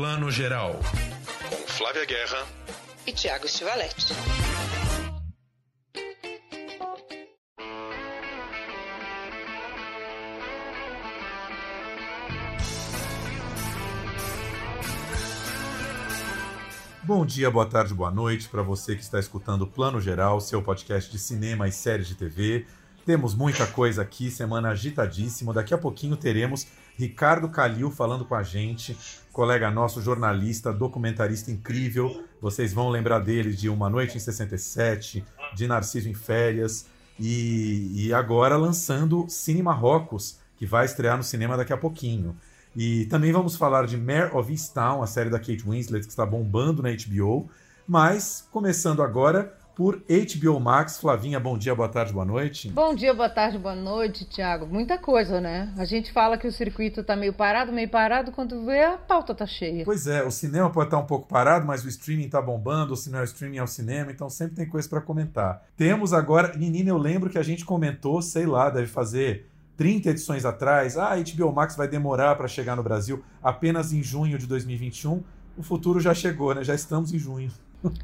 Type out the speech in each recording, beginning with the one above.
Plano Geral. Com Flávia Guerra e Tiago Stivaletti. Bom dia, boa tarde, boa noite para você que está escutando o Plano Geral, seu podcast de cinema e séries de TV. Temos muita coisa aqui, semana agitadíssima. Daqui a pouquinho teremos Ricardo Calil falando com a gente, colega nosso, jornalista, documentarista incrível. Vocês vão lembrar dele de Uma Noite em 67, de Narciso em Férias e, e agora lançando Cine Marrocos, que vai estrear no cinema daqui a pouquinho. E também vamos falar de Mare of Easttown, a série da Kate Winslet que está bombando na HBO. Mas, começando agora, por HBO Max. Flavinha, bom dia, boa tarde, boa noite. Bom dia, boa tarde, boa noite, Thiago. Muita coisa, né? A gente fala que o circuito tá meio parado, meio parado, quando vê a pauta tá cheia. Pois é, o cinema pode estar um pouco parado, mas o streaming tá bombando, se não é o streaming é o cinema, então sempre tem coisa para comentar. Temos agora, menina, eu lembro que a gente comentou, sei lá, deve fazer 30 edições atrás, ah, a HBO Max vai demorar para chegar no Brasil apenas em junho de 2021. O futuro já chegou, né? Já estamos em junho.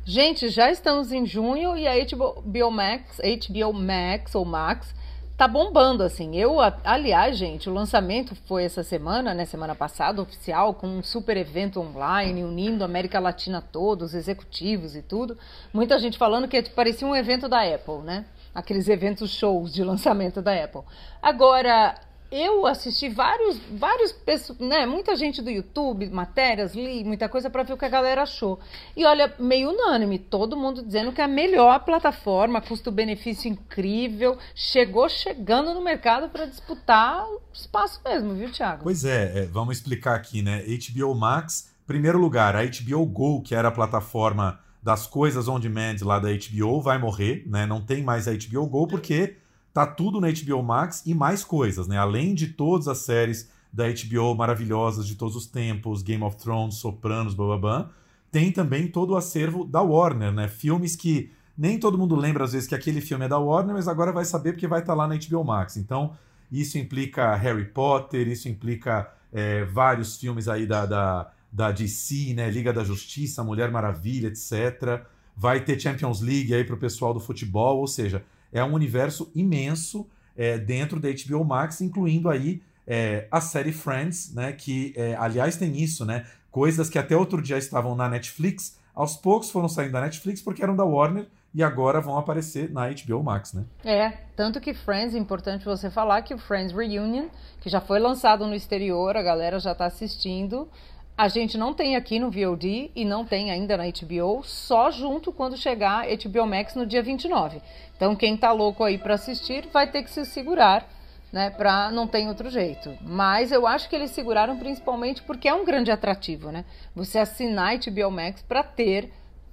Gente, já estamos em junho e a HBO Max, HBO Max ou Max tá bombando assim. Eu, aliás, gente, o lançamento foi essa semana, né, semana passada, oficial, com um super evento online unindo a América Latina todos, executivos e tudo. Muita gente falando que parecia um evento da Apple, né? Aqueles eventos shows de lançamento da Apple. Agora, eu assisti vários, vários né, muita gente do YouTube, matérias, li muita coisa para ver o que a galera achou. E olha, meio unânime, todo mundo dizendo que é a melhor plataforma, custo-benefício incrível, chegou chegando no mercado para disputar o espaço mesmo, viu, Thiago? Pois é, é, vamos explicar aqui, né? HBO Max, primeiro lugar, a HBO Go, que era a plataforma das coisas on demand lá da HBO, vai morrer, né? Não tem mais a HBO Go porque Tá tudo na HBO Max e mais coisas, né? Além de todas as séries da HBO maravilhosas de todos os tempos, Game of Thrones, Sopranos, blá, tem também todo o acervo da Warner, né? Filmes que nem todo mundo lembra às vezes que aquele filme é da Warner, mas agora vai saber porque vai estar tá lá na HBO Max. Então, isso implica Harry Potter, isso implica é, vários filmes aí da, da, da DC, né? Liga da Justiça, Mulher Maravilha, etc. Vai ter Champions League aí para o pessoal do futebol, ou seja, é um universo imenso é, dentro da HBO Max, incluindo aí é, a série Friends, né? Que, é, aliás, tem isso, né? Coisas que até outro dia estavam na Netflix, aos poucos foram saindo da Netflix porque eram da Warner e agora vão aparecer na HBO Max, né? É, tanto que Friends, é importante você falar que o Friends Reunion, que já foi lançado no exterior, a galera já está assistindo, a gente não tem aqui no VOD e não tem ainda na HBO, só junto quando chegar HBO Max no dia 29. Então quem tá louco aí para assistir vai ter que se segurar, né, para não tem outro jeito. Mas eu acho que eles seguraram principalmente porque é um grande atrativo, né? Você assinar HBO Max para ter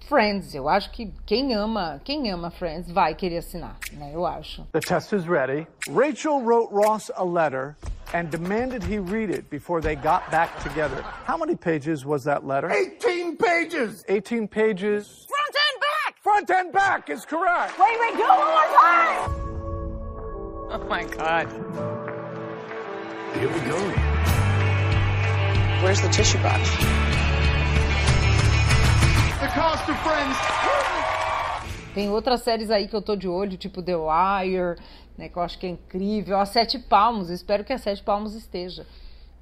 Friends. Eu acho que quem ama, quem ama Friends vai querer assinar, né? Eu acho. The test is ready. Rachel wrote Ross a letter and demanded he read it before they got back together. How many pages was that letter? 18 pages! 18 pages. Front and back! Front and back is correct. Wait, wait, do it one more time! Oh my God. Here we go. Where's the tissue box? Tem outras séries aí que eu tô de olho, tipo The Wire, né, que eu acho que é incrível. A Sete Palmos, espero que a Sete Palmos esteja.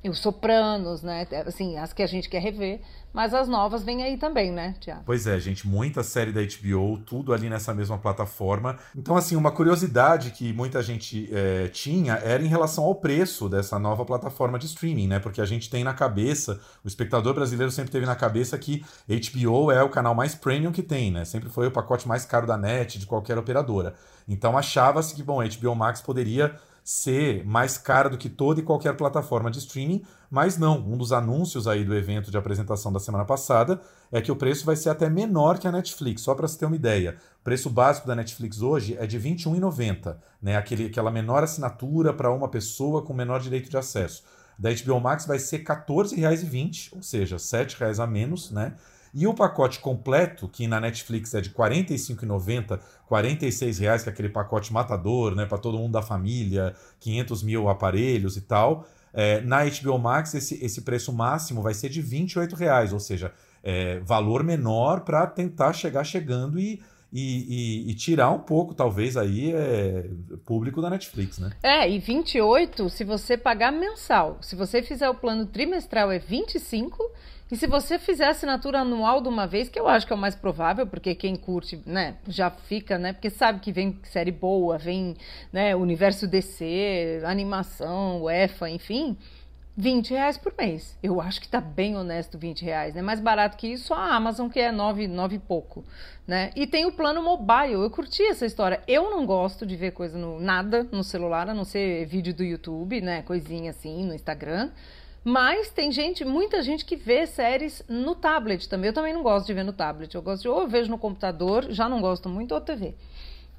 Os Sopranos, né? Assim, as que a gente quer rever. Mas as novas vêm aí também, né, Tiago? Pois é, gente, muita série da HBO, tudo ali nessa mesma plataforma. Então, assim, uma curiosidade que muita gente é, tinha era em relação ao preço dessa nova plataforma de streaming, né? Porque a gente tem na cabeça, o espectador brasileiro sempre teve na cabeça que HBO é o canal mais premium que tem, né? Sempre foi o pacote mais caro da net, de qualquer operadora. Então achava-se que, bom, a HBO Max poderia ser mais cara do que toda e qualquer plataforma de streaming, mas não. Um dos anúncios aí do evento de apresentação da semana passada é que o preço vai ser até menor que a Netflix, só para você ter uma ideia. O preço básico da Netflix hoje é de R$ 21,90, né? Aquela menor assinatura para uma pessoa com menor direito de acesso. Da HBO Max vai ser R$ 14,20, ou seja, R$ 7,00 a menos, né? E o pacote completo, que na Netflix é de R$ 45,90, R$ reais, que é aquele pacote matador, né, para todo mundo da família, 500 mil aparelhos e tal, É, na HBO Max, esse, esse preço máximo vai ser de 28 reais, ou seja, é, valor menor para tentar chegar chegando e, e, e, e, tirar um pouco, talvez, aí, é, público da Netflix, né? É, e 28 se você pagar mensal. Se você fizer o plano trimestral é 25 e se você fizer assinatura anual de uma vez, que eu acho que é o mais provável, porque quem curte, né, já fica, né, porque sabe que vem série boa, vem, né, universo DC, animação, UEFA, enfim, 20 reais por mês. Eu acho que tá bem honesto 20 reais, né? Mais barato que isso a Amazon, que é 9, 9 e pouco, né? E tem o plano mobile. Eu curti essa história. Eu não gosto de ver coisa no nada no celular, a não ser vídeo do YouTube, né? Coisinha assim no Instagram. Mas tem gente, muita gente que vê séries no tablet também. Eu também não gosto de ver no tablet. Eu gosto de ou eu vejo no computador, já não gosto muito, ou TV.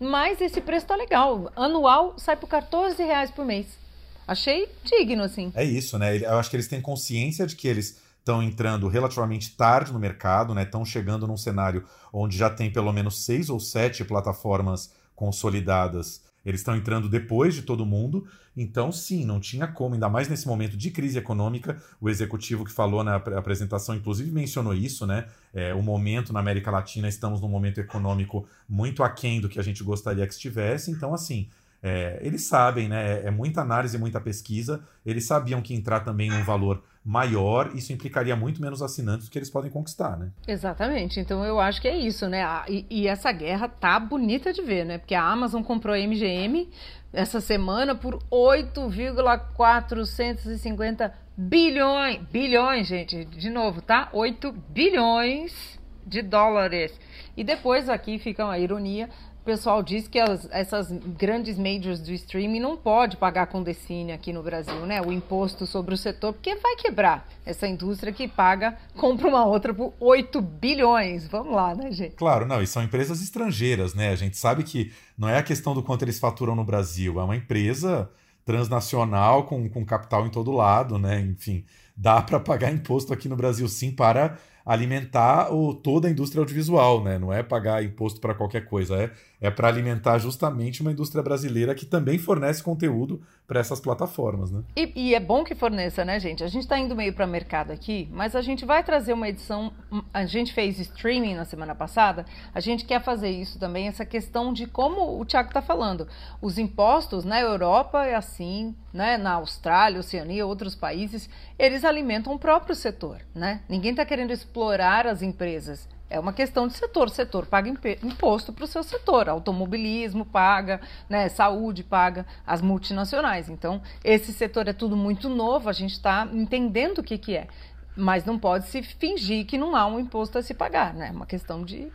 Mas esse preço tá legal. Anual sai por 14 reais por mês. Achei digno, assim. É isso, né? Eu acho que eles têm consciência de que eles estão entrando relativamente tarde no mercado, né? Estão chegando num cenário onde já tem pelo menos seis ou sete plataformas consolidadas eles estão entrando depois de todo mundo, então sim, não tinha como, ainda mais nesse momento de crise econômica. O executivo que falou na apresentação, inclusive, mencionou isso, né? É, o momento na América Latina, estamos num momento econômico muito aquém do que a gente gostaria que estivesse, então, assim. É, eles sabem, né? É, é muita análise, muita pesquisa. Eles sabiam que entrar também num valor maior, isso implicaria muito menos assinantes que eles podem conquistar, né? Exatamente. Então eu acho que é isso, né? E, e essa guerra tá bonita de ver, né? Porque a Amazon comprou a MGM essa semana por 8,450 bilhões. Bilhões, gente. De novo, tá? 8 bilhões de dólares. E depois aqui fica uma ironia o pessoal diz que as, essas grandes majors do streaming não pode pagar com decine aqui no Brasil, né? O imposto sobre o setor, porque vai quebrar essa indústria que paga, compra uma outra por 8 bilhões. Vamos lá, né, gente? Claro, não, e são empresas estrangeiras, né? A gente sabe que não é a questão do quanto eles faturam no Brasil, é uma empresa transnacional com, com capital em todo lado, né? Enfim, dá para pagar imposto aqui no Brasil sim para alimentar o, toda a indústria audiovisual, né? Não é pagar imposto para qualquer coisa, é, é para alimentar justamente uma indústria brasileira que também fornece conteúdo para essas plataformas, né? E, e, é bom que forneça, né, gente? A gente está indo meio para mercado aqui, mas a gente vai trazer uma edição. A gente fez streaming na semana passada, a gente quer fazer isso também, essa questão de como o Tiago está falando. Os impostos na Europa é assim, né? Na Austrália, Oceania, outros países, eles alimentam o próprio setor, né? Ninguém está querendo explorar as empresas. É uma questão de setor. O setor paga imposto para o seu setor. Automobilismo paga, né? saúde paga, as multinacionais. Então, esse setor é tudo muito novo, a gente está entendendo o que, que é. Mas não pode se fingir que não há um imposto a se pagar, né? É uma questão de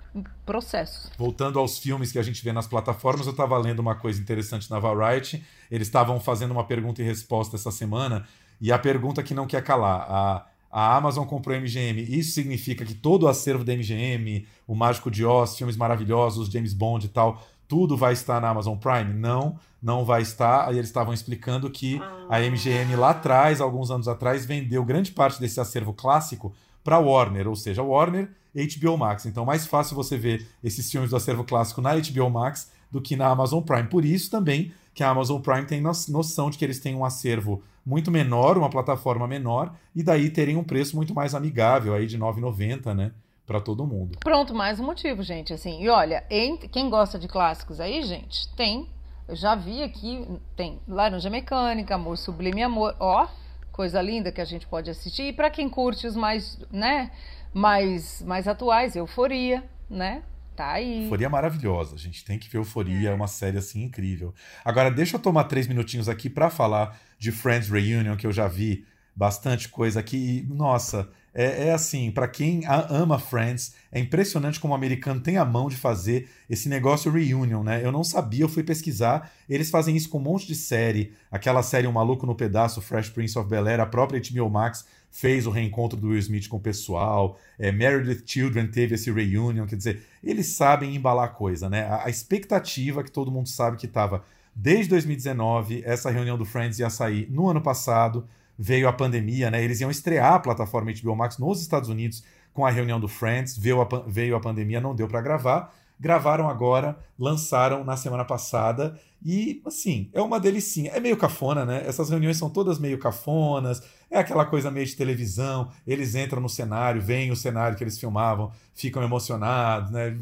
processos. Voltando aos filmes que a gente vê nas plataformas, eu estava lendo uma coisa interessante na Variety. Eles estavam fazendo uma pergunta e resposta essa semana, e a pergunta que não quer calar. A a Amazon comprou a MGM. Isso significa que todo o acervo da MGM, o Mágico de Oz, filmes maravilhosos, James Bond e tal, tudo vai estar na Amazon Prime? Não, não vai estar. Aí eles estavam explicando que a MGM lá atrás, alguns anos atrás, vendeu grande parte desse acervo clássico para Warner, ou seja, Warner, HBO Max. Então, mais fácil você ver esses filmes do acervo clássico na HBO Max do que na Amazon Prime. Por isso também que a Amazon Prime tem noção de que eles têm um acervo muito menor, uma plataforma menor, e daí terem um preço muito mais amigável aí de R$ 9,90, né? Para todo mundo. Pronto, mais um motivo, gente. Assim, e olha, quem gosta de clássicos aí, gente, tem. Eu já vi aqui, tem Laranja Mecânica, Amor Sublime Amor, ó, coisa linda que a gente pode assistir. E para quem curte os mais, né, mais, mais atuais, Euforia, né? Tá aí. Euforia é maravilhosa, a gente tem que ver Euforia, é uma série assim incrível. Agora, deixa eu tomar três minutinhos aqui para falar de Friends Reunion, que eu já vi bastante coisa aqui. E, nossa, é, é assim, para quem ama Friends, é impressionante como o americano tem a mão de fazer esse negócio reunion, né? Eu não sabia, eu fui pesquisar. Eles fazem isso com um monte de série. Aquela série O Maluco no Pedaço, Fresh Prince of Bel-Air, a própria HBO Max fez o reencontro do Will Smith com o pessoal. É, Married with Children teve esse reunion. Quer dizer, eles sabem embalar coisa, né? A, a expectativa que todo mundo sabe que estava desde 2019, essa reunião do Friends ia sair no ano passado veio a pandemia, né? Eles iam estrear a plataforma HBO Max nos Estados Unidos com a reunião do Friends, veio a, veio a pandemia, não deu para gravar. Gravaram agora, lançaram na semana passada. E, assim, é uma delicinha. É meio cafona, né? Essas reuniões são todas meio cafonas, é aquela coisa meio de televisão. Eles entram no cenário, veem o cenário que eles filmavam, ficam emocionados, né?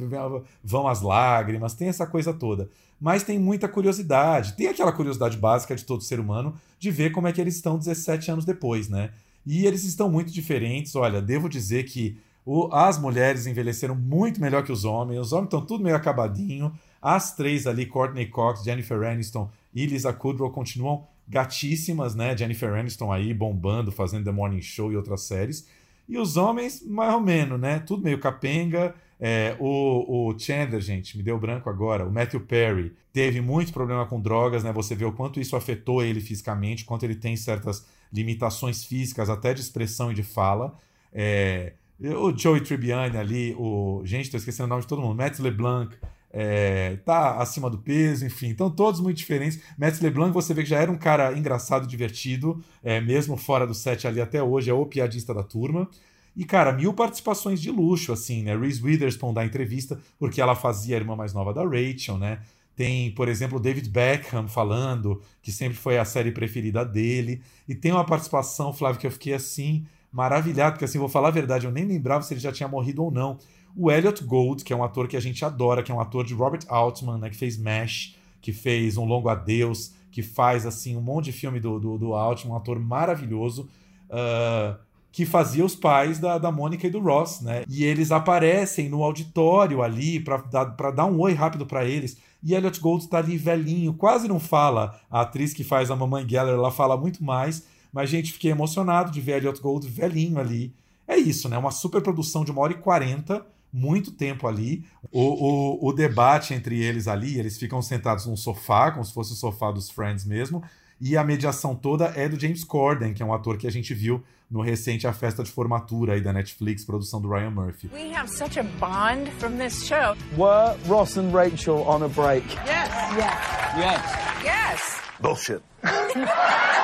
Vão às lágrimas, tem essa coisa toda. Mas tem muita curiosidade. Tem aquela curiosidade básica de todo ser humano de ver como é que eles estão 17 anos depois, né? E eles estão muito diferentes. Olha, devo dizer que o, as mulheres envelheceram muito melhor que os homens. Os homens estão tudo meio acabadinho. As três ali, Courtney Cox, Jennifer Aniston e Lisa Kudrow, continuam gatíssimas, né? Jennifer Aniston aí bombando, fazendo The Morning Show e outras séries. E os homens, mais ou menos, né? Tudo meio capenga. É, o, o, Chandler, gente, me deu branco agora. O Matthew Perry teve muito problema com drogas, né? Você vê o quanto isso afetou ele fisicamente, quanto ele tem certas limitações físicas, até de expressão e de fala. É, o Joey Tribbiani ali, o. Gente, tô esquecendo o nome de todo mundo. Matt LeBlanc, é, tá acima do peso, enfim. Então, todos muito diferentes. Matt LeBlanc, você vê que já era um cara engraçado, divertido, é, mesmo fora do set ali até hoje, é o piadista da turma. E, cara, mil participações de luxo, assim, né? Reese Witherspoon dá entrevista, porque ela fazia a irmã mais nova da Rachel, né? Tem, por exemplo, David Beckham falando, que sempre foi a série preferida dele. E tem uma participação, Flávio, que eu fiquei assim, maravilhado, porque assim, vou falar a verdade, eu nem lembrava se ele já tinha morrido ou não o Elliot Gold, que é um ator que a gente adora, que é um ator de Robert Altman, né, que fez MASH, que fez Um Longo Adeus, que faz assim um monte de filme do, do, do Altman, um ator maravilhoso, uh, que fazia os pais da, da Mônica e do Ross, né? E eles aparecem no auditório ali para dar, dar um oi rápido para eles. E Elliot Gold está ali velhinho, quase não fala. A atriz que faz a Mamãe Geller, ela fala muito mais. Mas, gente, fiquei emocionado de ver Elliot Gold velhinho ali. É isso, né? Uma super produção de uma hora e quarenta muito tempo ali. O, o, o, debate entre eles ali, eles ficam sentados num sofá, como se fosse o sofá dos Friends mesmo, e a mediação toda é do James Corden, que é um ator que a gente viu no recente A Festa de Formatura aí da Netflix, produção do Ryan Murphy. We have such a bond from this show. Were Ross and Rachel on a break? Yes. Yes. Yes. Yes. Bullshit.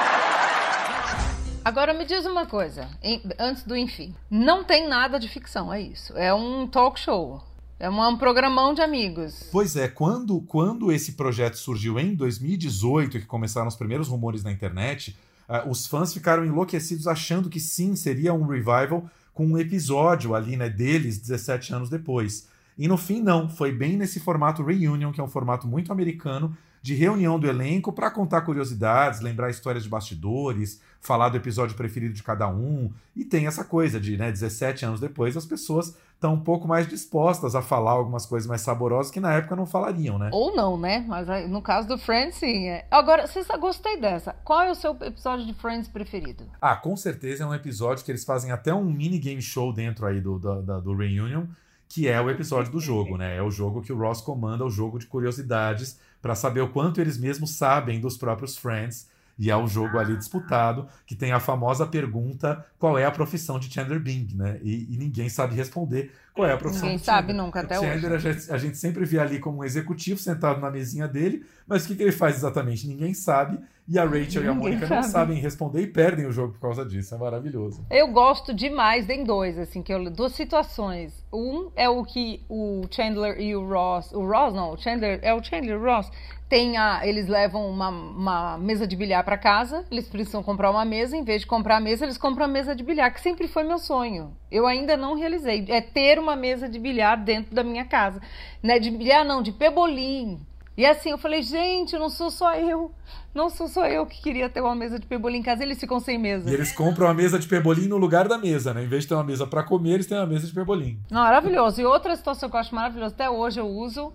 Agora me diz uma coisa, antes do enfim. Não tem nada de ficção, é isso. É um talk show. É um programão de amigos. Pois é, quando, quando esse projeto surgiu em 2018, que começaram os primeiros rumores na internet, uh, os fãs ficaram enlouquecidos achando que sim, seria um revival com um episódio ali, né, deles 17 anos depois. E no fim, não. Foi bem nesse formato reunion, que é um formato muito americano, de reunião do elenco para contar curiosidades, lembrar histórias de bastidores, falar do episódio preferido de cada um. E tem essa coisa de, né, 17 anos depois, as pessoas estão um pouco mais dispostas a falar algumas coisas mais saborosas que na época não falariam, né? Ou não, né? Mas no caso do Friends, sim. É. Agora, vocês gostei dessa. Qual é o seu episódio de Friends preferido? Ah, com certeza é um episódio que eles fazem até um mini game show dentro aí do, do, do, do Reunion, que é o episódio do jogo, né? É o jogo que o Ross comanda, o jogo de curiosidades, para saber o quanto eles mesmos sabem dos próprios Friends e é um jogo ali disputado que tem a famosa pergunta qual é a profissão de Chandler Bing, né? E, e ninguém sabe responder qual é a profissão ninguém de Chandler. sabe nunca até Chandler, hoje. A gente, a gente sempre vê ali como um executivo sentado na mesinha dele, mas o que, que ele faz exatamente? Ninguém sabe. E a Rachel ninguém e a Mônica não sabem responder e perdem o jogo por causa disso. É maravilhoso. Eu gosto demais, tem dois, assim, que eu duas situações. Um é o que o Chandler e o Ross. O Ross não, o Chandler. É o Chandler e o Ross tem a, eles levam uma, uma mesa de bilhar para casa, eles precisam comprar uma mesa, em vez de comprar a mesa, eles compram a mesa de bilhar, que sempre foi meu sonho. Eu ainda não realizei. É ter uma mesa de bilhar dentro da minha casa. Não é de bilhar, não, de pebolim. E assim, eu falei, gente, não sou só eu. Não sou só eu que queria ter uma mesa de pebolim em casa. Eles ficam sem mesa. E eles compram a mesa de pebolim no lugar da mesa, né? Em vez de ter uma mesa para comer, eles têm uma mesa de pebolim. Maravilhoso. E outra situação que eu acho maravilhosa, até hoje eu uso,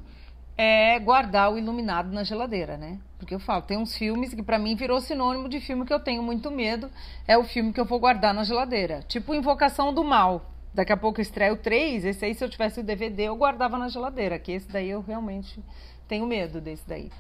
é guardar o iluminado na geladeira, né? Porque eu falo, tem uns filmes que para mim virou sinônimo de filme que eu tenho muito medo, é o filme que eu vou guardar na geladeira. Tipo Invocação do Mal. Daqui a pouco estreia o 3, esse aí se eu tivesse o DVD eu guardava na geladeira, que esse daí eu realmente tenho medo desse daí.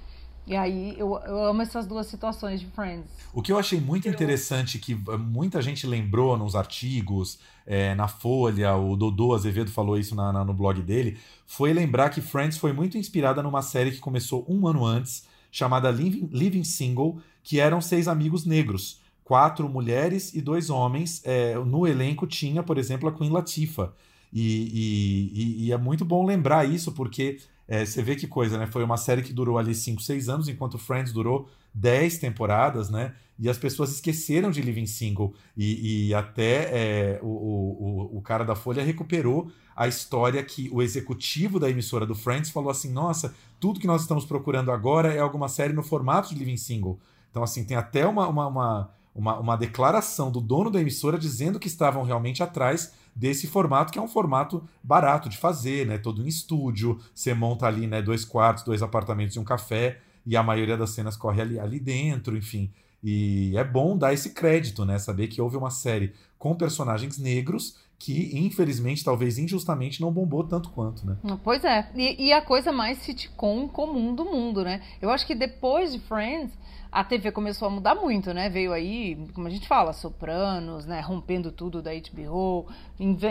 E aí eu, eu, amo essas duas situações de Friends. O que eu achei muito interessante, que muita gente lembrou nos artigos, é, na Folha, o Dodô Azevedo falou isso na, na, no blog dele, foi lembrar que Friends foi muito inspirada numa série que começou um ano antes, chamada Living, Living Single, que eram seis amigos negros. Quatro mulheres e dois homens. É, no elenco tinha, por exemplo, a Queen Latifah. E, e, e é muito bom lembrar isso, porque é, você vê que coisa, né? Foi uma série que durou ali 5, 6 anos, enquanto Friends durou 10 temporadas, né? E as pessoas esqueceram de Living Single. E, e até é, o, o, o cara da Folha recuperou a história que o executivo da emissora do Friends falou assim: nossa, tudo que nós estamos procurando agora é alguma série no formato de Living Single. Então, assim, tem até uma, uma, uma, uma, uma declaração do dono da emissora dizendo que estavam realmente atrás desse formato, que é um formato barato de fazer, né? Todo em estúdio, você monta ali, né, dois quartos, dois apartamentos e um café, e a maioria das cenas corre ali, ali dentro, enfim. E é bom dar esse crédito, né? Saber que houve uma série com personagens negros que, infelizmente, talvez injustamente, não bombou tanto quanto, né? Pois é. E, e a coisa mais sitcom comum do mundo, né? Eu acho que depois de Friends, a TV começou a mudar muito, né? Veio aí, como a gente fala, Sopranos, né? Rompendo tudo da HBO,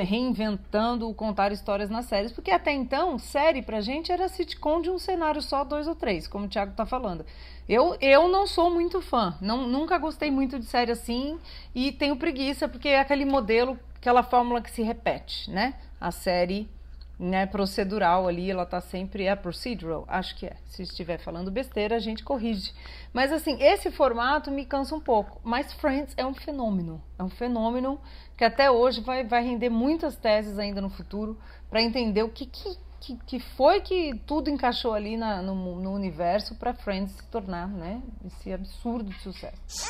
reinventando contar histórias nas séries, porque até então, série pra gente era sitcom de um cenário só, dois ou três, como o Thiago tá falando. Eu, eu não sou muito fã, não, nunca gostei muito de série assim e tenho preguiça, porque é aquele modelo, aquela fórmula que se repete, né? A série né, procedural ali, ela tá sempre é procedural, acho que é. Se estiver falando besteira, a gente corrige. Mas assim, esse formato me cansa um pouco. Mas Friends é um fenômeno, é um fenômeno que até hoje vai, vai render muitas teses ainda no futuro para entender o que, que, que, que, foi que tudo encaixou ali na, no, no universo para Friends se tornar, né, esse absurdo de sucesso.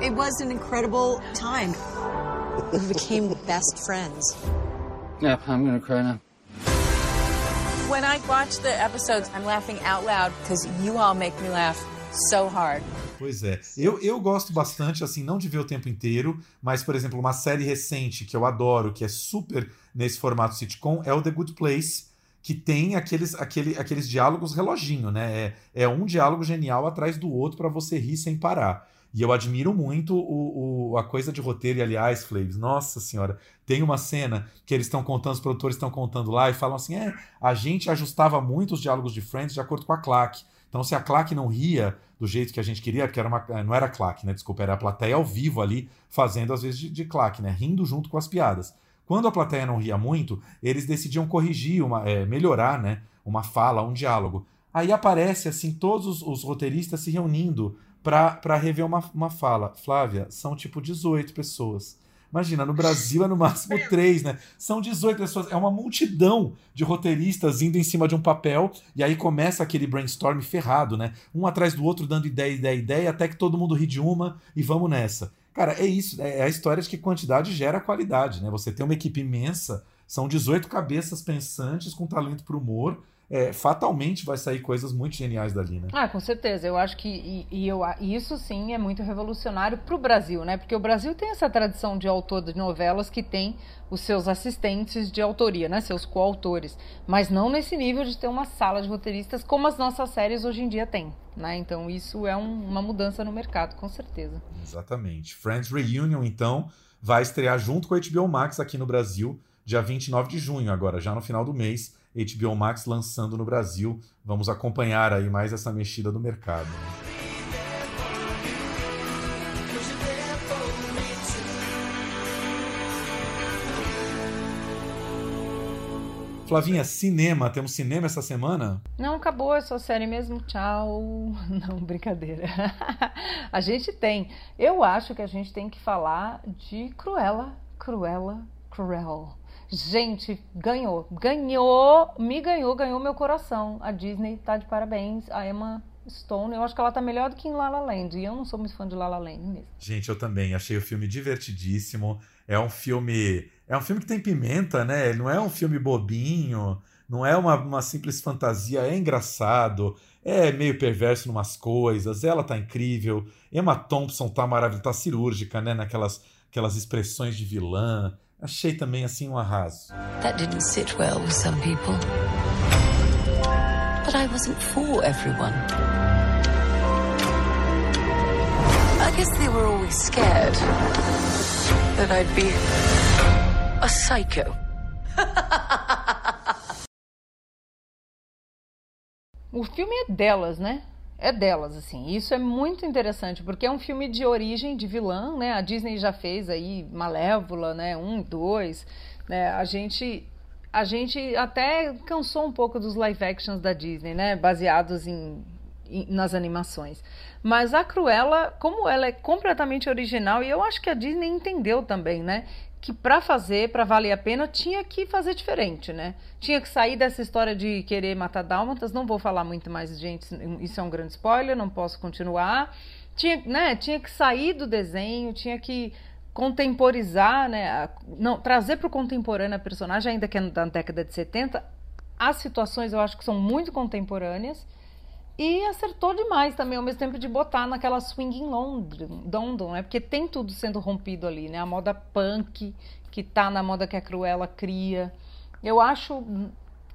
It was an incredible time. We became best friends. Yep, I'm gonna cry now. When I watch the episodes, I'm laughing out loud because you all make me laugh so hard. Pois é. Eu, eu gosto bastante, assim, não de ver o tempo inteiro, mas, por exemplo, uma série recente que eu adoro, que é super nesse formato sitcom, é o The Good Place, que tem aqueles, aquele, aqueles diálogos reloginho, né? É, é um diálogo genial atrás do outro para você rir sem parar. E eu admiro muito o, o, a coisa de roteiro, e aliás, Flaves, nossa senhora, tem uma cena que eles estão contando, os produtores estão contando lá e falam assim: é, a gente ajustava muito os diálogos de Friends de acordo com a claque. Então, se a claque não ria do jeito que a gente queria, porque era uma, não era claque, né? Desculpa, era a plateia ao vivo ali, fazendo às vezes de, de claque, né? Rindo junto com as piadas. Quando a plateia não ria muito, eles decidiam corrigir, uma, é, melhorar, né? Uma fala, um diálogo. Aí aparece assim todos os, os roteiristas se reunindo para rever uma, uma fala. Flávia, são tipo 18 pessoas. Imagina, no Brasil é no máximo três, né? São 18 pessoas, é uma multidão de roteiristas indo em cima de um papel, e aí começa aquele brainstorm ferrado, né? Um atrás do outro dando ideia, ideia, ideia, até que todo mundo ri de uma e vamos nessa. Cara, é isso, é a história de que quantidade gera qualidade, né? Você tem uma equipe imensa, são 18 cabeças pensantes com talento para humor, é, fatalmente vai sair coisas muito geniais dali, né? Ah, com certeza. Eu acho que e, e eu, isso sim é muito revolucionário para o Brasil, né? Porque o Brasil tem essa tradição de autor de novelas que tem os seus assistentes de autoria, né? Seus coautores. Mas não nesse nível de ter uma sala de roteiristas como as nossas séries hoje em dia têm. Né? Então isso é um, uma mudança no mercado, com certeza. Exatamente. Friends Reunion, então, vai estrear junto com a HBO Max aqui no Brasil, dia 29 de junho, agora, já no final do mês. HBO Max lançando no Brasil. Vamos acompanhar aí mais essa mexida do mercado. Flavinha, cinema. Temos cinema essa semana? Não, acabou, é só série mesmo. Tchau. Não, brincadeira. a gente tem. Eu acho que a gente tem que falar de Cruella. Cruella, Cruel. Gente, ganhou. Ganhou, me ganhou, ganhou meu coração. A Disney tá de parabéns. A Emma Stone, eu acho que ela tá melhor do que em La La Land. E eu não sou muito fã de La La Land mesmo. Gente, eu também. Achei o filme divertidíssimo. É um filme. É um filme que tem pimenta, né? Não é um filme bobinho. Não é uma, uma simples fantasia. É engraçado. É meio perverso em umas coisas. Ela tá incrível. Emma Thompson tá maravilhosa. Tá cirúrgica, né? Naquelas aquelas expressões de vilã. Achei também assim um arraso. That didn't sit well with some people. But I wasn't for everyone. I guess they were always scared that I'd be a psycho. o filme é delas, né? É delas, assim. Isso é muito interessante, porque é um filme de origem de vilã, né? A Disney já fez aí Malévola, né? Um, dois, né? A gente a gente até cansou um pouco dos live actions da Disney, né? Baseados em, em, nas animações. Mas a Cruella, como ela é completamente original, e eu acho que a Disney entendeu também, né? Que para fazer, para valer a pena, tinha que fazer diferente, né? Tinha que sair dessa história de querer matar dálmatas. Não vou falar muito mais, gente. Isso é um grande spoiler, não posso continuar. Tinha, né, tinha que sair do desenho, tinha que contemporizar, né, não, trazer para o contemporâneo a personagem, ainda que é da década de 70, as situações eu acho que são muito contemporâneas e acertou demais também, ao mesmo tempo de botar naquela swing em London, né, porque tem tudo sendo rompido ali, né, a moda punk que tá na moda que a Cruella cria, eu acho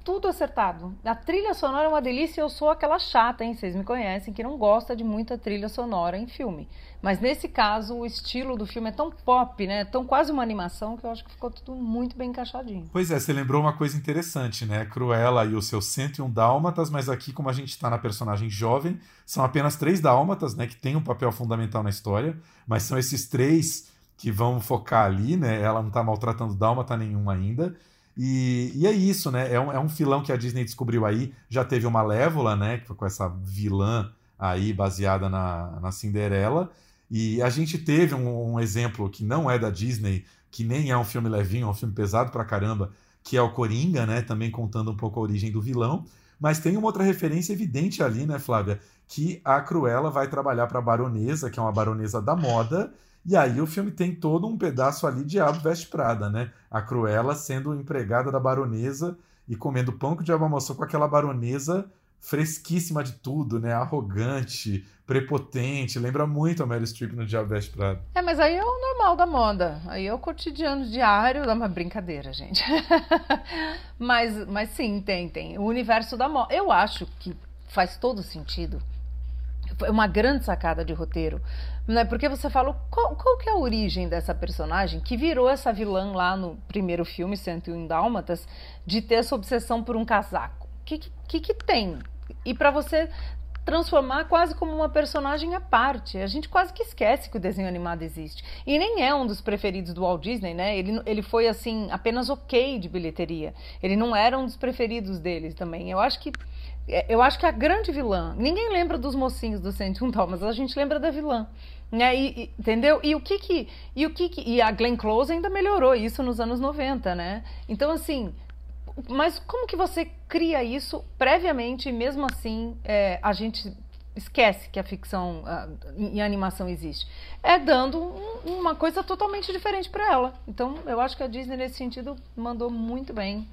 tudo acertado. A trilha sonora é uma delícia eu sou aquela chata, hein? Vocês me conhecem, que não gosta de muita trilha sonora em filme. Mas nesse caso, o estilo do filme é tão pop, né? Tão quase uma animação que eu acho que ficou tudo muito bem encaixadinho. Pois é, você lembrou uma coisa interessante, né? Cruella e os seus 101 dálmatas, mas aqui, como a gente está na personagem jovem, são apenas três dálmatas, né? Que tem um papel fundamental na história, mas são esses três que vão focar ali, né? Ela não está maltratando dálmata nenhum ainda. E, e é isso, né? É um, é um filão que a Disney descobriu aí. Já teve uma Malévola, né? Com essa vilã aí baseada na, na Cinderela. E a gente teve um, um, exemplo que não é da Disney, que nem é um filme levinho, é um filme pesado pra caramba, que é o Coringa, né? Também contando um pouco a origem do vilão. Mas tem uma outra referência evidente ali, né, Flávia? Que a Cruella vai trabalhar para a baronesa, que é uma baronesa da moda, e aí o filme tem todo um pedaço ali de Diabo Veste Prada, né? A Cruella sendo empregada da baronesa e comendo pão que o diabo amassou com aquela baronesa fresquíssima de tudo, né? Arrogante, prepotente. Lembra muito a Meryl Streep no Diabo Veste Prada. É, mas aí é o normal da moda. Aí é o cotidiano diário. Dá uma brincadeira, gente. mas, mas sim, tem, tem. O universo da moda. Eu acho que faz todo sentido foi uma grande sacada de roteiro, né? Porque você fala qual, qual que é a origem dessa personagem que virou essa vilã lá no primeiro filme, 101 Dálmatas, de ter essa obsessão por um casaco. O que, que, que tem? E para você transformar quase como uma personagem à parte. A gente quase que esquece que o desenho animado existe. E nem é um dos preferidos do Walt Disney, né? Ele, ele foi, assim, apenas ok de bilheteria. Ele não era um dos preferidos deles também. Eu acho que é, eu acho que a grande vilã, ninguém lembra dos mocinhos do 101 mas a gente lembra da vilã. Né? E, e, entendeu? E o que que e o que, que e a Glenn Close ainda melhorou isso nos anos 90, né? Então assim, mas como que você cria isso previamente e mesmo assim é, a gente esquece que a ficção e a animação existe? É dando um, uma coisa totalmente diferente para ela. Então eu acho que a Disney nesse sentido mandou muito bem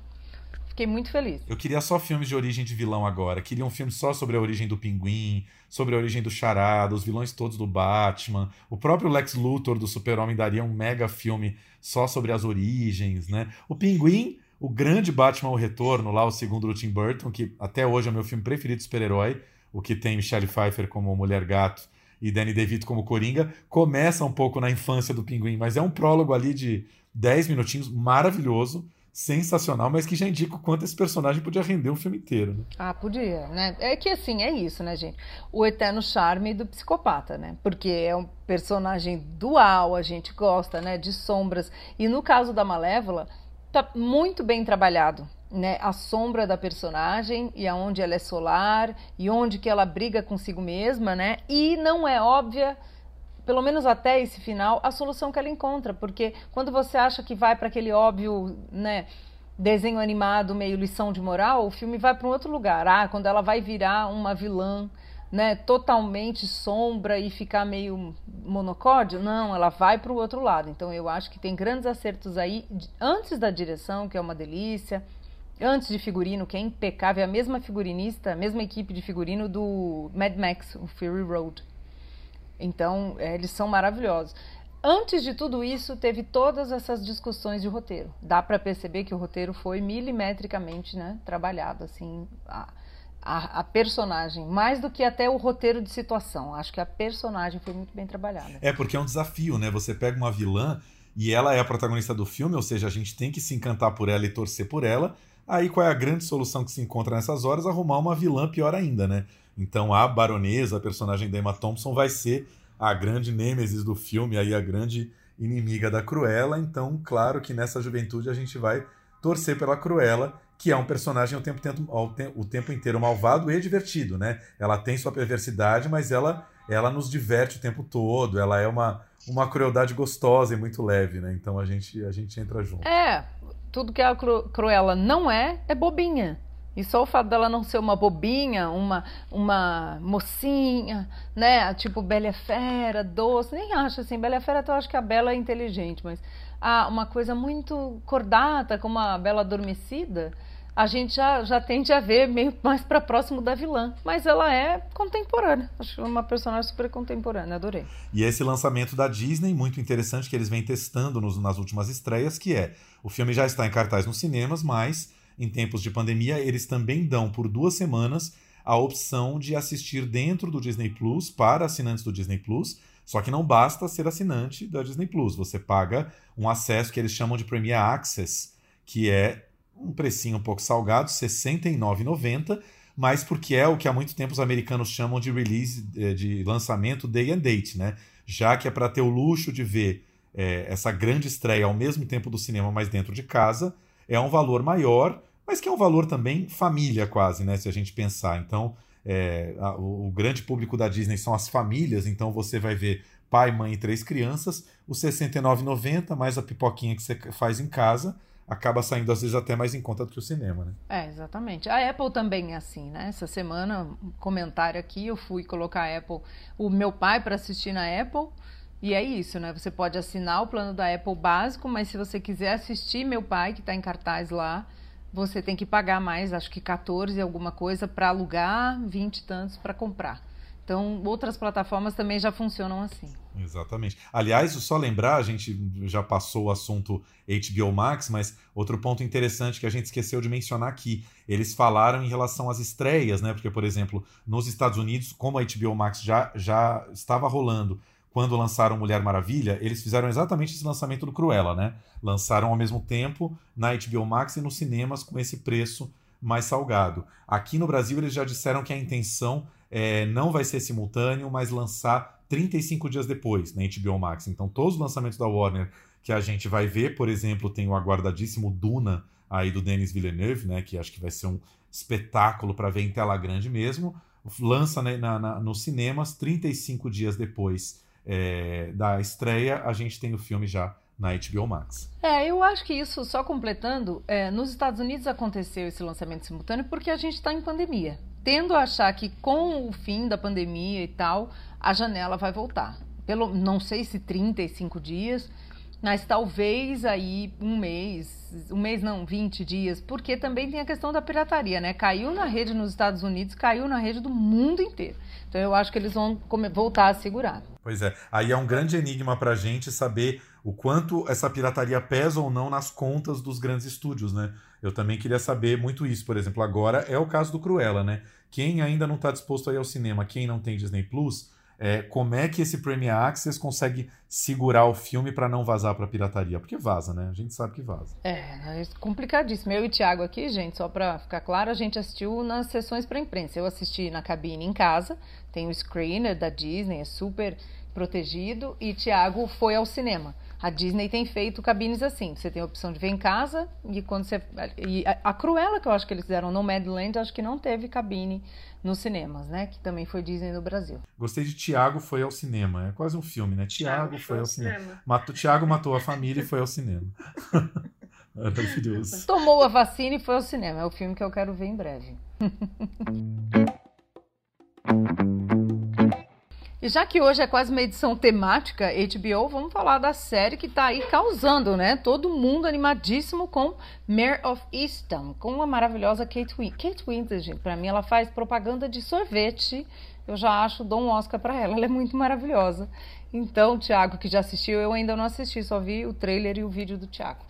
Fiquei muito feliz. Eu queria só filmes de origem de vilão agora. Queria um filme só sobre a origem do Pinguim, sobre a origem do Charada, os vilões todos do Batman. O próprio Lex Luthor do Super-Homem daria um mega filme só sobre as origens, né? O Pinguim, o grande Batman O Retorno, lá o segundo do Tim Burton, que até hoje é o meu filme preferido de super-herói, o que tem Michelle Pfeiffer como Mulher Gato e Danny DeVito como Coringa, começa um pouco na infância do Pinguim, mas é um prólogo ali de 10 minutinhos maravilhoso sensacional, mas que já indica o quanto esse personagem podia render um filme inteiro. Né? Ah, podia, né? É que assim, é isso, né, gente? O eterno charme do psicopata, né? Porque é um personagem dual, a gente gosta, né, de sombras. E no caso da Malévola, tá muito bem trabalhado, né? A sombra da personagem e aonde ela é solar e onde que ela briga consigo mesma, né? E não é óbvia pelo menos até esse final, a solução que ela encontra, porque quando você acha que vai para aquele óbvio, né, desenho animado, meio lição de moral, o filme vai para um outro lugar. Ah, quando ela vai virar uma vilã, né, totalmente sombra e ficar meio monocórdio, não, ela vai para o outro lado. Então eu acho que tem grandes acertos aí antes da direção, que é uma delícia, antes de figurino, que é impecável, é a mesma figurinista, a mesma equipe de figurino do Mad Max, o Fury Road. Então, é, eles são maravilhosos. Antes de tudo isso, teve todas essas discussões de roteiro. Dá para perceber que o roteiro foi milimetricamente né, trabalhado, assim, a, a, a, personagem, mais do que até o roteiro de situação. Acho que a personagem foi muito bem trabalhada. É, porque é um desafio, né? Você pega uma vilã e ela é a protagonista do filme, ou seja, a gente tem que se encantar por ela e torcer por ela. Aí qual é a grande solução que se encontra nessas horas? Arrumar uma vilã pior ainda, né? Então a baronesa, a personagem da Emma Thompson, vai ser a grande nêmesis do filme, aí a grande inimiga da Cruella. Então, claro que nessa juventude a gente vai torcer pela Cruella, que é um personagem o tempo, o tempo inteiro malvado e divertido, né? Ela tem sua perversidade, mas ela, ela nos diverte o tempo todo. Ela é uma, uma crueldade gostosa e muito leve, né? Então a gente, a gente entra junto. É, tudo que a Cruella não é, é bobinha. E só o fato dela não ser uma bobinha, uma, uma mocinha, né? Tipo Bela Fera, doce, nem acho assim. Bela Fera, eu acho que a Bela é inteligente, mas ah, uma coisa muito cordata, como a Bela Adormecida, a gente já, já tende a ver meio mais para próximo da vilã. Mas ela é contemporânea. Acho uma personagem super contemporânea, adorei. E esse lançamento da Disney, muito interessante, que eles vêm testando nos, nas últimas estreias, que é o filme já está em cartaz nos cinemas, mas em tempos de pandemia, eles também dão por duas semanas a opção de assistir dentro do Disney Plus para assinantes do Disney Plus. Só que não basta ser assinante da Disney Plus. Você paga um acesso que eles chamam de Premier Access, que é um precinho um pouco salgado, R$ 69,90, mas porque é o que há muito tempo os americanos chamam de release, eh, de lançamento day and date, né? Já que é para ter o luxo de ver é, essa grande estreia ao mesmo tempo do cinema, mas dentro de casa, é um valor maior, mas que é um valor também família quase, né? Se a gente pensar. Então, é, a, o, grande público da Disney são as famílias, então você vai ver pai, mãe e três crianças, o R$ 69,90 mais a pipoquinha que você faz em casa, acaba saindo às vezes até mais em conta do que o cinema, né? É, exatamente. A Apple também é assim, né? Essa semana, um comentário aqui, eu fui colocar a Apple, o meu pai para assistir na Apple, e é isso, né? Você pode assinar o plano da Apple básico, mas se você quiser assistir Meu Pai, que está em cartaz lá, você tem que pagar mais, acho que 14 alguma coisa para alugar, 20 e tantos para comprar. Então, outras plataformas também já funcionam assim. Exatamente. Aliás, só lembrar, a gente já passou o assunto HBO Max, mas outro ponto interessante que a gente esqueceu de mencionar aqui, eles falaram em relação às estreias, né? Porque, por exemplo, nos Estados Unidos, como a HBO Max já, já estava rolando quando lançaram Mulher Maravilha, eles fizeram exatamente esse lançamento do Cruella, né? Lançaram ao mesmo tempo na HBO Max e nos cinemas com esse preço mais salgado. Aqui no Brasil eles já disseram que a intenção é, não vai ser simultâneo, mas lançar 35 dias depois na HBO Max. Então todos os lançamentos da Warner que a gente vai ver, por exemplo, tem o aguardadíssimo Duna aí do Denis Villeneuve, né? Que acho que vai ser um espetáculo para ver em tela grande mesmo. Lança né, na, na, nos cinemas 35 dias depois é, da estreia, a gente tem o filme já na HBO Max. É, eu acho que isso, só completando, é, nos Estados Unidos aconteceu esse lançamento simultâneo porque a gente está em pandemia. Tendo a achar que com o fim da pandemia e tal, a janela vai voltar. Pelo, não sei se 35 dias, mas talvez aí um mês, um mês não, 20 dias, porque também tem a questão da pirataria, né? Caiu na rede nos Estados Unidos, caiu na rede do mundo inteiro. Então eu acho que eles vão voltar a segurar. Pois é, aí é um grande enigma pra gente saber o quanto essa pirataria pesa ou não nas contas dos grandes estúdios, né? Eu também queria saber muito isso, por exemplo, agora é o caso do Cruella, né? Quem ainda não está disposto a ir ao cinema, quem não tem Disney Plus, é, como é que esse Premier Access consegue segurar o filme para não vazar para pirataria? Porque vaza, né? A gente sabe que vaza. É, é complicadíssimo. Eu e o Thiago aqui, gente, só para ficar claro, a gente assistiu nas sessões para imprensa. Eu assisti na cabine em casa, tem o screener da Disney, é super protegido, e Thiago foi ao cinema. A Disney tem feito cabines assim. Você tem a opção de ver em casa e quando você. E a, a Cruella, que eu acho que eles fizeram no Madland, acho que não teve cabine nos cinemas, né? Que também foi Disney no Brasil. Gostei de Tiago foi ao cinema. É quase um filme, né? Tiago foi ao cinema. cinema. Matou, Tiago matou a família e foi ao cinema. Maravilhoso. Tomou a vacina e foi ao cinema. É o filme que eu quero ver em breve. E já que hoje é quase uma edição temática HBO, vamos falar da série que está aí causando, né? Todo mundo animadíssimo com Mare of Easton, com a maravilhosa Kate Winslet. Kate Winslet, gente, para mim ela faz propaganda de sorvete. Eu já acho, dou um Oscar para ela, ela é muito maravilhosa. Então, Thiago, que já assistiu, eu ainda não assisti, só vi o trailer e o vídeo do Thiago.